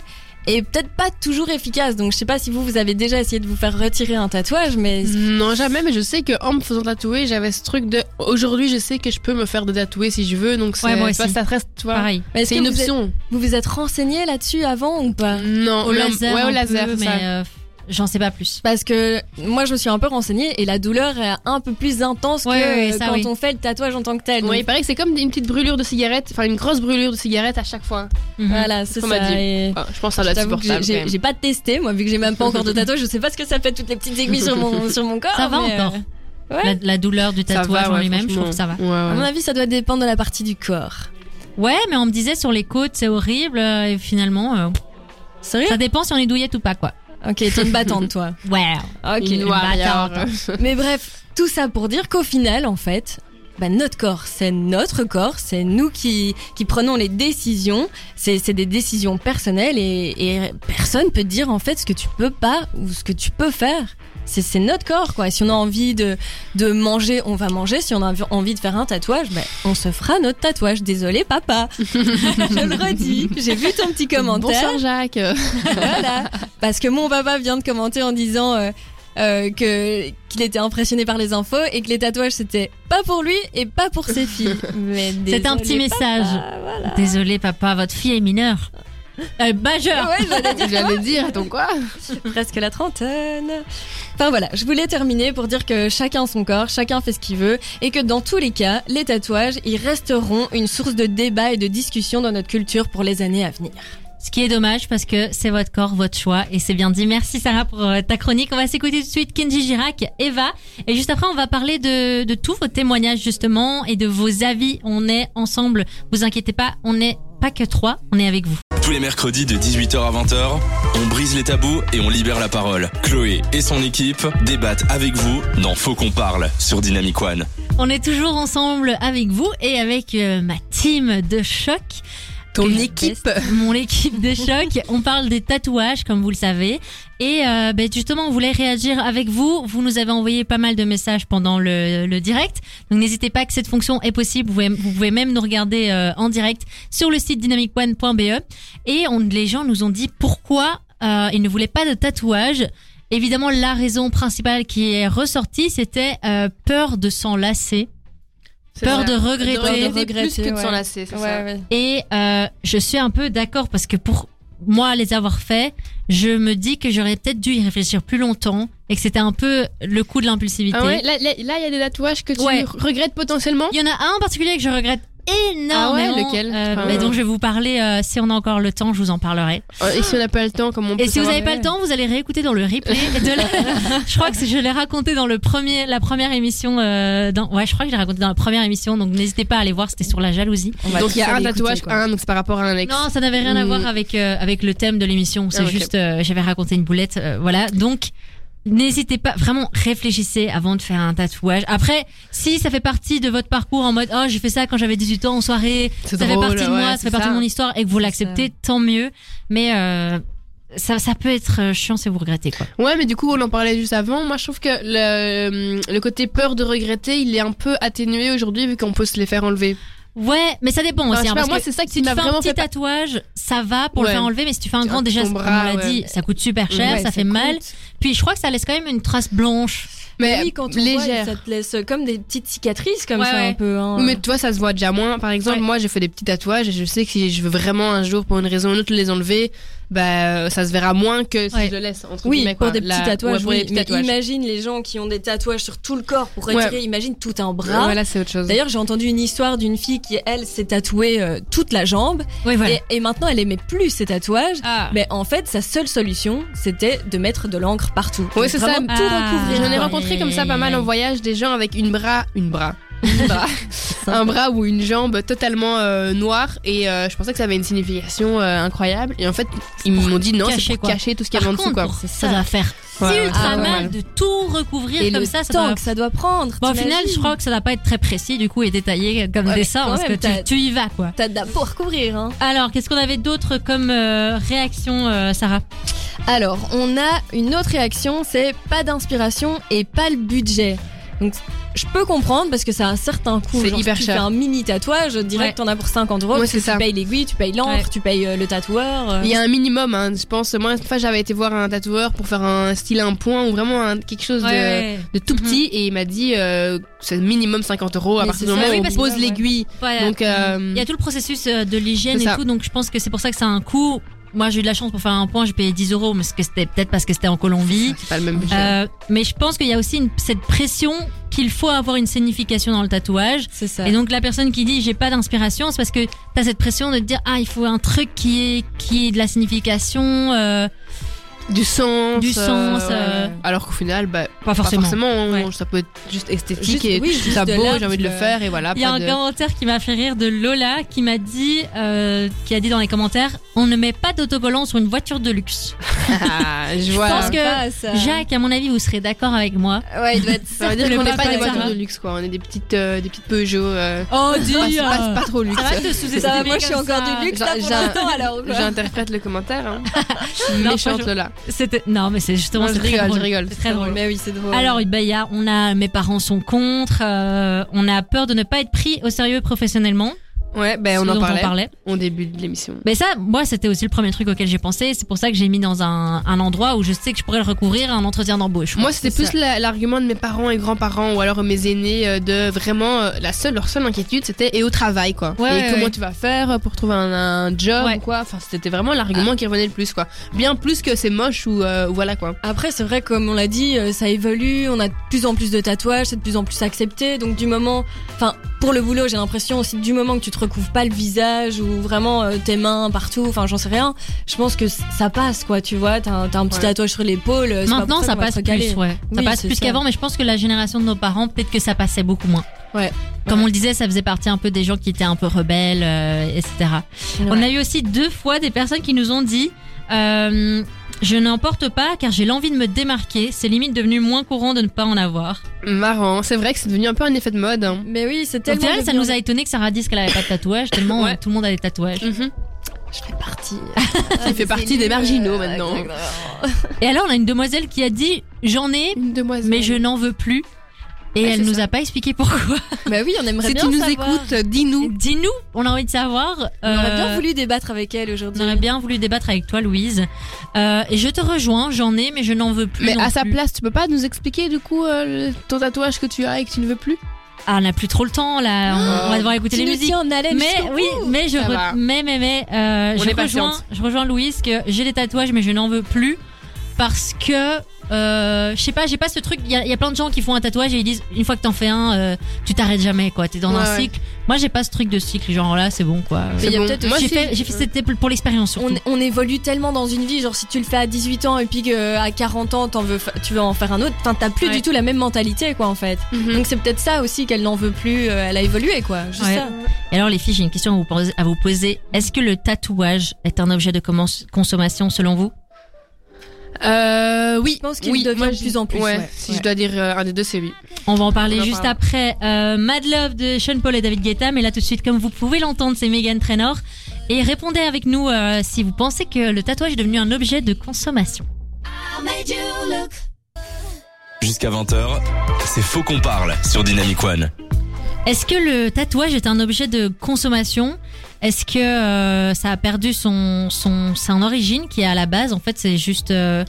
et peut-être pas toujours efficace. Donc, je sais pas si vous, vous avez déjà essayé de vous faire retirer un tatouage, mais Non, jamais, mais je sais que en me faisant tatouer, j'avais ce truc de. Aujourd'hui, je sais que je peux me faire de tatouer si je veux, donc c'est. Ouais, moi aussi. ça reste, tu vois. Pareil. mais est-ce C'est une vous êtes- option. vous vous êtes renseigné là-dessus avant ou pas? Non, Au laser, Ouais, au laser, peu, c'est mais ça. euh, j'en sais pas plus. Parce que moi, je me suis un peu renseignée et la douleur est un peu plus intense Ouais, que ouais, euh, ça, quand oui. on fait le tatouage en tant que tel. Ouais, Donc, il paraît que c'est comme une petite brûlure de cigarette, enfin une grosse brûlure de cigarette à chaque fois. Mhm. Voilà, c'est ça. dit. et- Enfin, je pense que ça doit supportable. j'ai- pas testé, moi, vu que j'ai même pas encore de tatouage, je sais pas ce que ça fait toutes les petites aiguilles sur mon, sur mon corps. Ça va mais, euh, encore. ouais. La, la douleur du tatouage en lui-même, je trouve que ça va. À Ouais, mon avis, ça doit dépendre de la partie du corps. Ouais, mais on me disait sur les côtes, c'est horrible. euh, Et finalement, euh, Sérieux? ça dépend si on est douillette ou pas, quoi. Ok, t'es une battante, toi. Ouais. Ok. Une warrior. Mais bref, tout ça pour dire qu'au final, en fait, bah, notre corps, c'est notre corps, c'est nous qui, qui prenons les décisions, c'est c'est des décisions personnelles et, et personne peut te dire en fait ce que tu peux pas ou ce que tu peux faire. C'est notre corps, quoi. Si on a envie de, de manger, on va manger. Si on a envie de faire un tatouage, bah, on se fera notre tatouage. Désolé, papa. Je le redis. J'ai vu ton petit commentaire. Bonsoir Jacques. Voilà. Parce que mon papa vient de commenter en disant euh, euh, que qu'il était impressionné par les infos et que les tatouages c'était pas pour lui et pas pour ses filles. Mais C'est un petit papa, message. voilà. Désolé, papa, votre fille est mineure. Euh, majeur. Ouais, j'allais dire J'allais dire, attends quoi presque la trentaine. Enfin voilà, je voulais terminer pour dire que chacun son corps, chacun fait ce qu'il veut, et que dans tous les cas, les tatouages, ils resteront une source de débat et de discussion dans notre culture pour les années à venir. Ce qui est dommage parce que c'est votre corps, votre choix et c'est bien dit. Merci Sarah pour euh, ta chronique. On va s'écouter tout de suite Kenji Girac, Eva. Et juste après, on va parler de, de tous vos témoignages justement et de vos avis. On est ensemble. Vous inquiétez pas, on n'est pas que trois, on est avec vous. Tous les mercredis de 18h à 20h, on brise les tabous et on libère la parole. Chloé et son équipe débattent avec vous dans Faut qu'on parle sur Dynamic One. On est toujours ensemble avec vous et avec euh, ma team de choc. Ton équipe. déteste. Mon équipe de choc. On parle des tatouages, comme vous le savez. Et euh, ben, justement, on voulait réagir avec vous. Vous nous avez envoyé pas mal de messages pendant le, le direct. Donc n'hésitez pas que cette fonction est possible. Vous pouvez, vous pouvez même nous regarder euh, en direct sur le site dynamicone.be. Et on, les gens nous ont dit pourquoi euh, ils ne voulaient pas de tatouage. Évidemment, la raison principale qui est ressortie, c'était euh, peur de s'enlacer. Peur vrai. de regretter. De regretter regretter, plus que de s'enlacer, c'est ça. ouais. Et euh, je suis un peu d'accord parce que pour moi les avoir fait, je me dis que j'aurais peut-être dû y réfléchir plus longtemps et que c'était un peu le coup de l'impulsivité. Ah ouais, là, là, là, il y a des tatouages que tu Ouais. regrettes potentiellement? Il y en a un en particulier que je regrette énormément. Ah ouais, lequel euh, Ah mais ouais. dont je vais vous parler euh, si on a encore le temps, je vous en parlerai. Euh, Et si on n'a pas le temps, comment on peut Et si vous n'avez pas le temps, vous allez réécouter dans le replay. de la- je crois que je l'ai raconté dans le premier, la première émission. Euh, dans... Ouais, je crois que je l'ai raconté dans la première émission. Donc n'hésitez pas à aller voir. C'était sur la jalousie. Donc il y a un tatouage, quoi. un, donc c'est par rapport à un ex. Non, ça n'avait rien à Hmm. voir avec euh, avec le thème de l'émission. C'est Ah, ok. juste, euh, j'avais raconté une boulette, euh, voilà. Donc, n'hésitez pas, vraiment, réfléchissez avant de faire un tatouage. Après, si ça fait partie de votre parcours en mode, oh, j'ai fait ça quand j'avais 18 ans en soirée, ça fait partie de ouais, moi, ça fait partie ça. de mon histoire, et que vous l'acceptez, tant mieux. Mais euh, ça, ça peut être euh, chiant si vous regrettez quoi. Ouais, mais du coup, on en parlait juste avant. Moi, je trouve que le, le côté peur de regretter, il est un peu atténué aujourd'hui vu qu'on peut se les faire enlever. Ouais, mais ça dépend Enfin, aussi. sais hein, parce moi, que c'est ça qui si tu fais un petit fait tatouage, ça va pour le faire enlever, mais si tu fais un Tu grand, déjà, bras, on l'a ouais. dit, ça coûte super cher, Ouais, ça fait coûte. mal. Puis je crois que ça laisse quand même une trace blanche. Mais oui, quand on légère. voit, ça te laisse comme des petites cicatrices comme Ouais, ça ouais. un peu. Hein. Mais tu vois, ça se voit déjà moins. Par exemple, Ouais. moi, j'ai fait des petits tatouages et je sais que si je veux vraiment un jour, pour une raison ou une autre, les enlever, bah, euh, ça se verra moins que si Ouais. je le laisse. Entre Oui, guillemets, pour des petits tatouages. ouais, pour oui, des petits mais tatouages. imagine les gens qui ont des tatouages sur tout le corps pour Ouais. retirer. Imagine tout un bras. Voilà, c'est autre chose. D'ailleurs, j'ai entendu une histoire d'une fille qui, elle, s'est tatouée euh, toute la jambe Oui, voilà. et, et maintenant elle aimait plus ses tatouages. Ah. Mais en fait, sa seule solution, c'était de mettre de l'encre partout. Donc c'est ça. tout Ah. recouvrir. J'en ai rencontré comme ça pas mal en voyage des gens avec une bras, une bras, une bras, un bras ou une jambe totalement euh, noire et euh, je pensais que ça avait une signification euh, incroyable et en fait ils m'ont dit non c'est pour quoi. cacher tout ce qu'il y a Par en dessous quoi. ça, va faire Ouais, ouais. ultra Ah, mal ouais. de tout recouvrir Et comme le ça. ça temps doit- que ça doit prendre. Bon, au final, je crois que ça va pas être très précis du coup et détaillé comme Ouais, dessin parce que tu, y vas quoi. T'as de la recouvrir. Hein. Alors, qu'est-ce qu'on avait d'autre comme euh, réaction, euh, Sarah? Alors, on a une autre réaction, c'est pas d'inspiration et pas le budget. Donc, je peux comprendre parce que ça a un certain coût. C'est hyper si tu cher. fais un mini tatouage, direct, Ouais. t'en as pour 50 euros. Ouais, parce que c'est ça. Tu payes l'aiguille, tu payes l'encre, Ouais. tu payes euh, le tatoueur. euh. Il y a un minimum, hein, je pense. Moi, une fois, j'avais été voir un tatoueur pour faire un style un point ou vraiment un- quelque chose de, de tout Mhm. petit et il m'a dit euh, c'est minimum 50 euros à Mais partir du moment oui, où on pose l'aiguille. Voilà. Donc, euh, Il y a tout le processus euh, de l'hygiène et tout, donc je pense que c'est pour ça que ça a un coût. Moi, j'ai eu de la chance pour faire un point, j'ai payé 10 euros, mais c'était peut-être parce que c'était en Colombie. c'est pas le même budget. Euh, mais je pense qu'il y a aussi une- cette pression qu'il faut avoir une signification dans le tatouage. C'est ça. Et donc la personne qui dit j'ai pas d'inspiration, c'est parce que t'as cette pression de te dire ah il faut un truc qui est qui est de la signification, euh, du sens. du sens, euh, Alors qu'au final, bah, pas pas forcément. forcément. Ouais. Ça peut être juste esthétique Juste- et oui, je trouve juste ça beau, j'ai envie de le euh, faire et voilà. Il y a un de- commentaire qui m'a fait rire de Lola qui m'a dit euh, qui a dit dans les commentaires on ne met pas d'autocollant sur une voiture de luxe. Ah, je vois. pense que Pas ça. Jacques à mon avis vous serez d'accord avec moi. Ouais, il doit être Ça veut dire qu'on n'est pas des de voitures de luxe, quoi. On est des petites, euh, des petites Peugeot. euh, Oh pas, pas, pas trop luxe. Arrête de sous-estimer Ça va, moi je suis encore du luxe. J'interprète le commentaire. Hein. Non, Méchante franchement, Lola. C'était non mais c'est justement Non, je rigole, je rigole. C'est très drôle. Mais oui, c'est drôle. Alors, bah, il y a, on a, mes parents sont contre, euh, on a peur de ne pas être pris au sérieux professionnellement. Ouais, ben on en dont parlait, on parlait. au début de l'émission. Mais ça, moi, c'était aussi le premier truc auquel j'ai pensé. C'est pour ça que j'ai mis dans un, un endroit où je sais que je pourrais le recouvrir à un entretien d'embauche. Moi, c'était plus la- l'argument de mes parents et grands-parents ou alors mes aînés euh, de vraiment euh, la seule leur seule inquiétude c'était et au travail quoi. Ouais, et ouais, comment ouais. tu vas faire pour trouver un, un job Ouais. ou quoi. Enfin, c'était vraiment l'argument qui revenait le plus quoi. Bien plus que c'est moche ou euh, voilà quoi. Après, c'est vrai, comme on l'a dit, euh, ça évolue, on a de plus en plus de tatouages, c'est de plus en plus accepté. Donc, du moment, enfin, pour le boulot, j'ai l'impression aussi, du moment que tu te recouvres pas le visage ou vraiment euh, tes mains partout, enfin, j'en sais rien, je pense que ça passe, quoi, tu vois. T'as un, petit Ouais. tatouage sur l'épaule. euh, pas Maintenant, ça passe plus, ouais. Ça passe plus ça. qu'avant, mais je pense que la génération de nos parents, peut-être que ça passait beaucoup moins. Ouais. Comme on le disait, ça faisait partie un peu des gens qui étaient un peu rebelles, euh, etc. On a eu aussi deux fois des personnes qui nous ont dit euh, Je n'en porte pas car j'ai l'envie de me démarquer. C'est limite devenu moins courant de ne pas en avoir. Marrant, c'est vrai que c'est devenu un peu un effet de mode. hein. Mais oui, c'est Au tellement. final, ça devenu- nous a étonné que Sarah dise qu'elle avait pas de tatouage, tellement Ouais. euh, tout le monde a des tatouages. Mhm. Je fais partie. Il fait partie des marginaux maintenant. Et alors, on a une demoiselle qui a dit J'en ai, Une demoiselle. mais je n'en veux plus. Et Ouais, elle nous ça. a pas expliqué pourquoi. Bah oui, on aimerait Si bien tu nous savoir. écoutes, dis-nous. Dis-nous, on a envie de savoir. On aurait bien euh, voulu débattre avec elle aujourd'hui. On aurait bien voulu débattre avec toi, Louise. Euh, et je te rejoins, j'en ai, mais je n'en veux plus. Mais non à sa place, tu peux pas nous expliquer du coup euh, ton tatouage que tu as et que tu ne veux plus? Ah, on n'a plus trop le temps là. On, on va devoir écouter les musiques. en Mais oui, mais je re- mais mais mais euh, On je est rejoins je rejoins Louise que j'ai des tatouages mais je n'en veux plus parce que euh, je sais pas, j'ai pas ce truc. Il y, y a plein de gens qui font un tatouage et ils disent une fois que t'en fais un, euh, tu t'arrêtes jamais quoi. T'es dans Ouais, un ouais. cycle. Moi j'ai pas ce truc de cycle genre là c'est bon quoi. Mais il y a bon. peut-être Moi, J'ai fait, j'ai fait c'était pour l'expérience on, on évolue tellement dans une vie, genre si tu le fais à 18 ans et puis qu'à 40 ans t'en veux, tu veux en faire un autre, enfin t'as plus Ouais. du tout la même mentalité quoi en fait. Mhm. Donc c'est peut-être ça aussi qu'elle n'en veut plus, euh, elle a évolué quoi, juste Ouais. ça. Et alors les filles, j'ai une question à vous poser. à poser. Est-ce que le tatouage est un objet de consommation selon vous? Euh, oui. Je pense qu'il oui, devient moi, de je- plus en plus, Ouais, ouais. si Ouais. je dois dire euh, un des deux, c'est oui. On va en parler juste parle. après. Euh, Mad Love de Sean Paul et David Guetta, mais là tout de suite, comme vous pouvez l'entendre, c'est Megan Trainor. Et répondez avec nous euh, si vous pensez que le tatouage est devenu un objet de consommation. Jusqu'à 20h, c'est Faux qu'on parle sur Dynamic One. Est-ce que le tatouage est un objet de consommation? Est-ce que euh, ça a perdu son, son, son origine qui est à la base? En fait, c'est juste euh,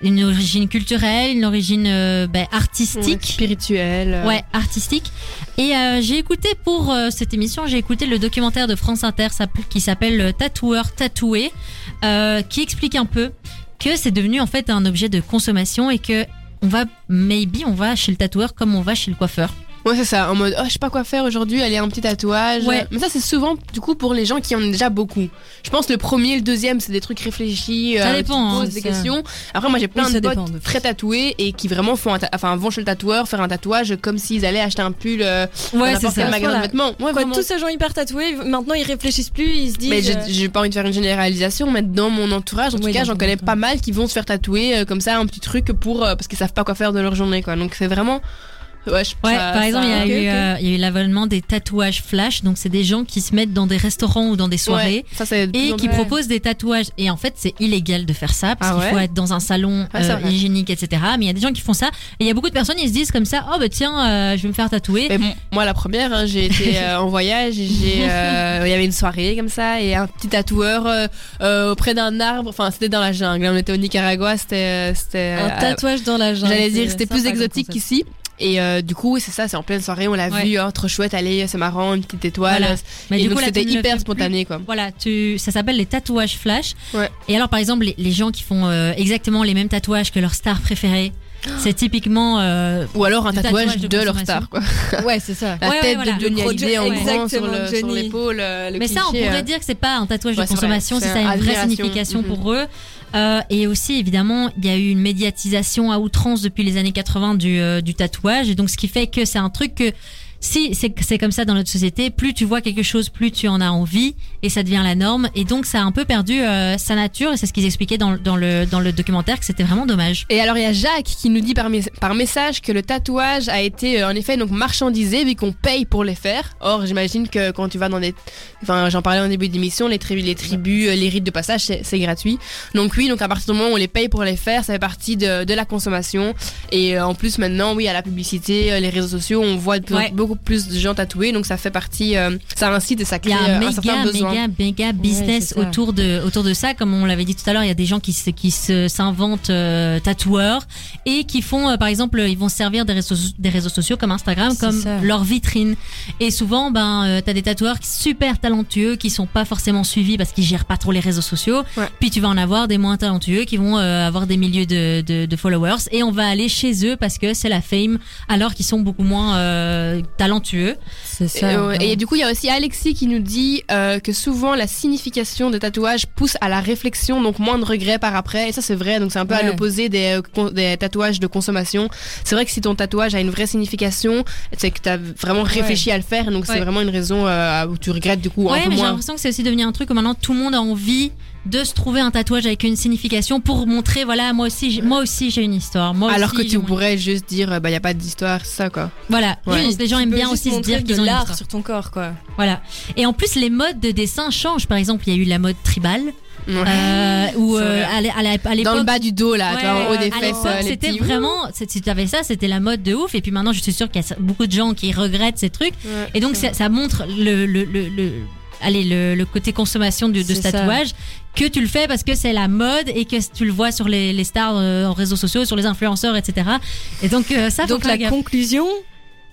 une origine culturelle, une origine euh, ben, artistique. Spirituel. euh. Ouais, artistique. Et j'ai écouté pour cette émission, j'ai écouté le documentaire de France Inter qui s'appelle Tatoueur tatoué, qui explique un peu que c'est devenu en fait un objet de consommation et que on va maybe on va chez le tatoueur comme on va chez le coiffeur. Ouais, c'est ça. En mode, oh, je sais pas quoi faire aujourd'hui, aller un petit tatouage. Ouais. Mais ça, c'est souvent, du coup, pour les gens qui en ont déjà beaucoup. Je pense le premier, le deuxième, c'est des trucs réfléchis. Ça euh, dépend, Tu hein, des questions. Après, moi, j'ai plein Oui, de dépend, potes de très tatoués et qui vraiment font un enfin, vont chez le tatoueur faire un tatouage comme s'ils allaient acheter un pull euh, dans Ouais, c'est n'importe quel magasin Voilà. de vêtements. Ouais, Quoi, tous ces gens hyper tatoués, maintenant ils réfléchissent plus, ils se disent. Mais j'ai euh, j'ai pas envie de faire une généralisation, mais dans mon entourage, en tout cas, dans j'en connais pas mal qui vont se faire tatouer euh, comme ça un petit truc pour euh, parce qu'ils savent pas quoi faire de leur journée, quoi. Donc c'est vraiment, ouais, je Ouais, ça- par exemple, il y a ça- ok, eu ok. euh, il y a eu l'avènement des tatouages flash, donc c'est des gens qui se mettent dans des restaurants ou dans des soirées. Ouais, ça Et qui proposent des tatouages. Et en fait, c'est illégal de faire ça parce Ah qu'il faut être dans un salon Ah, euh, hygiénique, etc. Mais il y a des gens qui font ça. Et il y a beaucoup de personnes, ils se disent comme ça, oh bah tiens, euh, je vais me faire tatouer. Mais bon, moi la première, hein, j'ai été en voyage, et il y avait une soirée comme ça et un petit tatoueur auprès d'un arbre. Enfin, c'était dans la jungle. On était au Nicaragua, c'était. Un tatouage dans la jungle. J'allais dire c'était plus exotique qu'ici. Et euh, du coup, c'est ça, c'est en pleine soirée, on l'a Ouais. vu, oh, trop chouette, allez, c'est marrant, une petite étoile. Voilà. Mais et du donc c'était hyper spontané, quoi. Voilà, tu, ça s'appelle les tatouages flash. Ouais. Et alors, par exemple, les, les gens qui font euh, exactement les mêmes tatouages que leur star préférée, c'est typiquement. euh, Ou alors un tatouage, tatouage de de, leur star, quoi. Ouais, c'est ça. La Ouais, ouais, tête voilà. de Johnny Hallyday en grand sur l'épaule. euh, Mais ça, on pourrait euh. dire que c'est pas un tatouage Ouais, de vrai, consommation, c'est si ça a une vraie signification Mhm. pour eux. Euh, et aussi, évidemment, il y a eu une médiatisation à outrance depuis les années 80 du, euh, du tatouage. Et donc, ce qui fait que c'est un truc que, si c'est comme ça dans notre société, plus tu vois quelque chose, plus tu en as envie, et ça devient la norme. Et donc, ça a un peu perdu euh, sa nature. Et c'est ce qu'ils expliquaient dans, dans, le, dans le documentaire, que c'était vraiment dommage. Et alors il y a Jacques qui nous dit par, mes- par message que le tatouage a été euh, en effet donc marchandisé vu qu'on paye pour les faire. Or j'imagine que quand tu vas dans des, enfin j'en parlais en début d'émission, les, tribus, les tribus, euh, les rites de passage c'est gratuit. Donc oui donc à partir du moment où on les paye pour les faire, ça fait partie de, de la consommation. Et euh, en plus maintenant oui à la publicité, les réseaux sociaux, on voit de plus Ouais. beaucoup plus de gens tatoués, donc ça fait partie, euh, ça incite et ça Il crée y a un euh, un méga, certain besoin. méga, méga business autour de autour de ça. Comme on l'avait dit tout à l'heure, il y a des gens qui se, qui se s'inventent euh, tatoueurs et qui font, euh, par exemple, ils vont se servir des réseaux, des réseaux sociaux comme Instagram comme ça. leur vitrine. Et souvent, ben, euh, t'as des tatoueurs super talentueux qui sont pas forcément suivis parce qu'ils gèrent pas trop les réseaux sociaux. Ouais. Puis tu vas en avoir des moins talentueux qui vont euh, avoir des milliers de, de, de followers et on va aller chez eux parce que c'est la fame alors qu'ils sont beaucoup moins euh, talentueux. C'est Et, ça. euh, et du coup, il y a aussi Alexis qui nous dit euh, que souvent la signification des tatouages pousse à la réflexion, donc moins de regrets par après. Et ça, c'est vrai. Donc, c'est un peu à l'opposé des, euh, des tatouages de consommation. C'est vrai que si ton tatouage a une vraie signification, c'est que tu as vraiment réfléchi à le faire. Donc, c'est vraiment une raison euh, où tu regrettes du coup un peu mais j'ai l'impression que c'est aussi devenu un truc où maintenant tout le monde a envie de se trouver un tatouage avec une signification pour montrer voilà moi aussi j'ai- moi aussi j'ai une histoire. Moi Alors aussi, que tu pourrais juste dire, euh, bah, il n'y a pas d'histoire, c'est ça quoi. voilà. Ouais. Les gens Tu aiment bien aussi se dire qu'ils ont l'art sur ton corps, quoi. Voilà. Et en plus les modes de dessin changent. Par exemple, il y a eu la mode tribal euh, où C'est euh, à l'é- à l'é- à Dans le l'époque bas du dos, là, vois, en haut des à fesses, l'époque, euh, c'était vraiment, si tu avais ça, c'était la mode de ouf. Et puis maintenant, je suis sûre qu'il y a beaucoup de gens qui regrettent ces trucs. Ouais, Et donc, ça, ça montre le, le, le, le- allez, le, le côté consommation de, de ce ça. tatouage, que tu le fais parce que c'est la mode et que tu le vois sur les, les stars euh, en réseaux sociaux, sur les influenceurs, etc. Et donc, euh, ça, Donc la conclusion,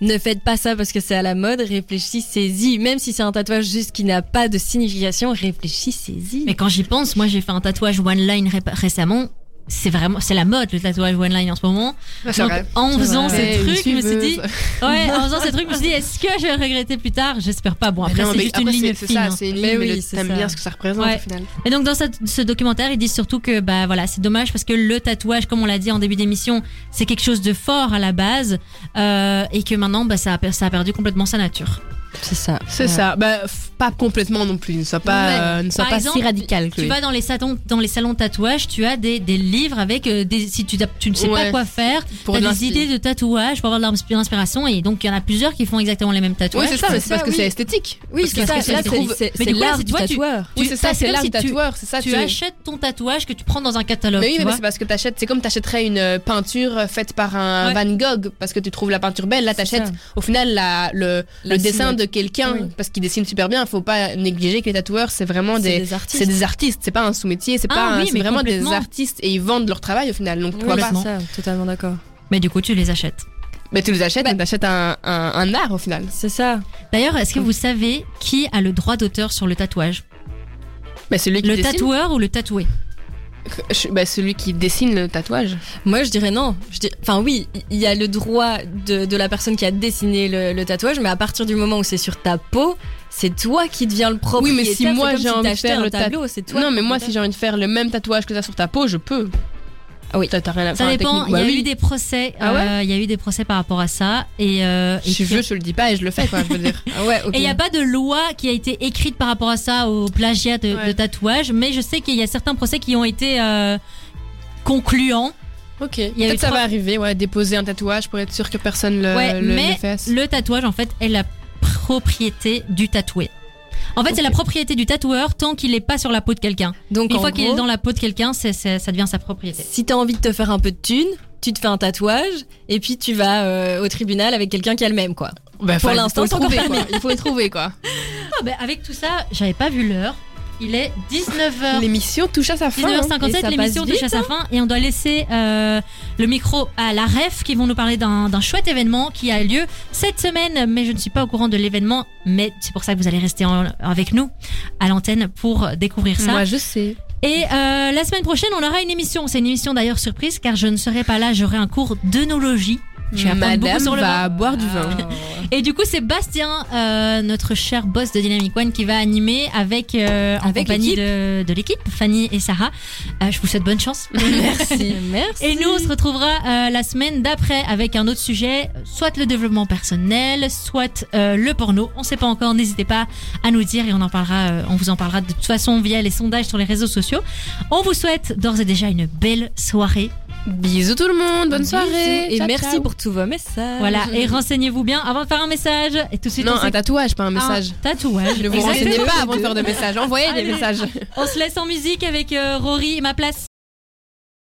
ne faites pas ça parce que c'est à la mode, réfléchissez-y. Même si c'est un tatouage juste qui n'a pas de signification, réfléchissez-y. Mais quand j'y pense, moi, j'ai fait un tatouage one line ré- récemment. C'est vraiment, c'est la mode le tatouage one line en ce moment. Donc, vrai. en faisant vrai. ces trucs, je me suis dit, ouais, en faisant ces trucs, je me suis dit, est-ce que je vais regretter plus tard? J'espère pas. Bon, après, c'est mais juste une ligne fine. C'est hein. ça, c'est une Mais ligne, mais oui, le- c'est t'aimes ça. bien ce que ça représente Ouais. au final. Et donc dans cette- ce documentaire, ils disent surtout que bah voilà, c'est dommage parce que le tatouage, comme on l'a dit en début d'émission, c'est quelque chose de fort à la base euh, et que maintenant bah, ça, a, ça a perdu complètement sa nature. C'est ça. C'est ça. Bah, f- pas complètement non plus. Ne sois pas, Ouais. euh, ne sois Par pas exemple, si radical. Tu vas dans les salons, dans les salons de tatouage, tu as des, des livres avec euh, des si tu, tu ne sais pas quoi faire, tu de des idées de tatouage pour avoir de l'inspi- l'inspiration et donc il y en a plusieurs qui font exactement les mêmes Oui, tatouages. c'est ça, mais c'est parce que oui. c'est esthétique. Oui, Parce c'est ça. c'est l'art du toi, tu- tatoueur. Oui, Tu- c'est ça, c'est l'art du tu- tatoueur. C'est ça, tu tu achètes ton tatouage que tu prends dans un catalogue. Mais oui, tu mais c'est parce que t'achètes, c'est comme t'achèterais une euh, peinture euh, faite par un. Van Gogh parce que tu trouves la peinture belle. Là, C'est t'achètes ça. au final la, le, dessin silhouette. De quelqu'un Oui. parce qu'il dessine super bien. Faut pas négliger que les tatoueurs, c'est vraiment des, des artistes. c'est des artistes. C'est pas un sous-métier, c'est Ah pas, oui, c'est vraiment des artistes et ils vendent leur travail au final. Donc Oui, pourquoi pas ça, totalement d'accord. Mais du coup, tu les achètes. Mais tu les achètes, Bah- mais t'achètes un, un, un art au final. C'est ça. D'ailleurs, est-ce que vous savez qui a le droit d'auteur sur le tatouage? Mais celui qui Le dessine, tatoueur ou le tatoué? Bah, celui qui dessine le tatouage. Moi, je dirais non. Je dis- Enfin, oui, il y a le droit de, de la personne qui a dessiné le, le tatouage, mais à partir du moment où c'est sur ta peau, c'est toi qui deviens le propriétaire. Oui, mais si moi, j'ai envie de faire le tableau, c'est toi. non, mais moi, si j'ai envie de faire le même tatouage que ça sur ta peau, je peux. Ah oui. T'as rien à Ça enfin, dépend. Il y a bah oui. eu des procès. Ah ouais euh, Il y a eu des procès par rapport à ça. Et, euh, et Je vieux, je le dis pas et je le fais, quoi, je veux dire. Ah ouais. Et il n'y a pas de loi qui a été écrite par rapport à ça, au plagiat de, Ouais. de tatouage, mais je sais qu'il y a certains procès qui ont été euh, concluants. Ok. Peut-être ça trois- va arriver, ouais, déposer un tatouage pour être sûr que personne le, Ouais, le, mais le fasse. le tatouage, en fait, est la propriété du tatoué. En fait, c'est la propriété du tatoueur tant qu'il n'est pas sur la peau de quelqu'un. Donc, Une en fois qu'il est dans la peau de quelqu'un, c'est, ça devient sa propriété. si t'as envie de te faire un peu de thune, tu te fais un tatouage et puis tu vas euh, au tribunal avec quelqu'un qui a le même, quoi. Bah, Pour l'instant, faut le c'est encore trouver, permis. quoi. Il faut le trouver, quoi. Ah, ben, avec tout ça, j'avais pas vu l'heure. Il est 19h. L'émission touche à sa fin. hein. 19h57, Et ça l'émission touche à sa fin et on doit laisser euh, le micro à la REF qui vont nous parler d'un d'un chouette événement qui a lieu cette semaine, mais je ne suis pas au courant de l'événement, mais c'est pour ça que vous allez rester en- avec nous à l'antenne pour découvrir ça. Moi, je sais. Et euh, la semaine prochaine, on aura une émission. C'est une émission d'ailleurs surprise car je ne serai pas là, j'aurai un cours d'œnologie. Beaucoup Madame sur le va vin. boire du vin. Et du coup, c'est Bastien, euh, notre cher boss de Dynamic One, qui va animer avec, euh, en Avec compagnie de, de l'équipe, Fanny et Sarah. Euh, je vous souhaite bonne chance. Merci. Merci. Et nous, on se retrouvera euh, la semaine d'après avec un autre sujet, soit le développement personnel, soit euh, le porno. On sait pas encore, n'hésitez pas à nous dire et on en parlera, euh, on vous en parlera de toute façon via les sondages sur les réseaux sociaux. On vous souhaite d'ores et déjà une belle soirée. Bisous tout le monde, bonne Bisous. soirée. Et Ciao, merci ciao. pour tous vos messages. Voilà, et renseignez-vous bien avant de faire un message. Et tout de suite, Non, on un tatouage, pas un un message. tatouage. Ne vous renseignez pas avant de faire des messages. Envoyez des messages. On se laisse en musique avec euh, Rory et ma place.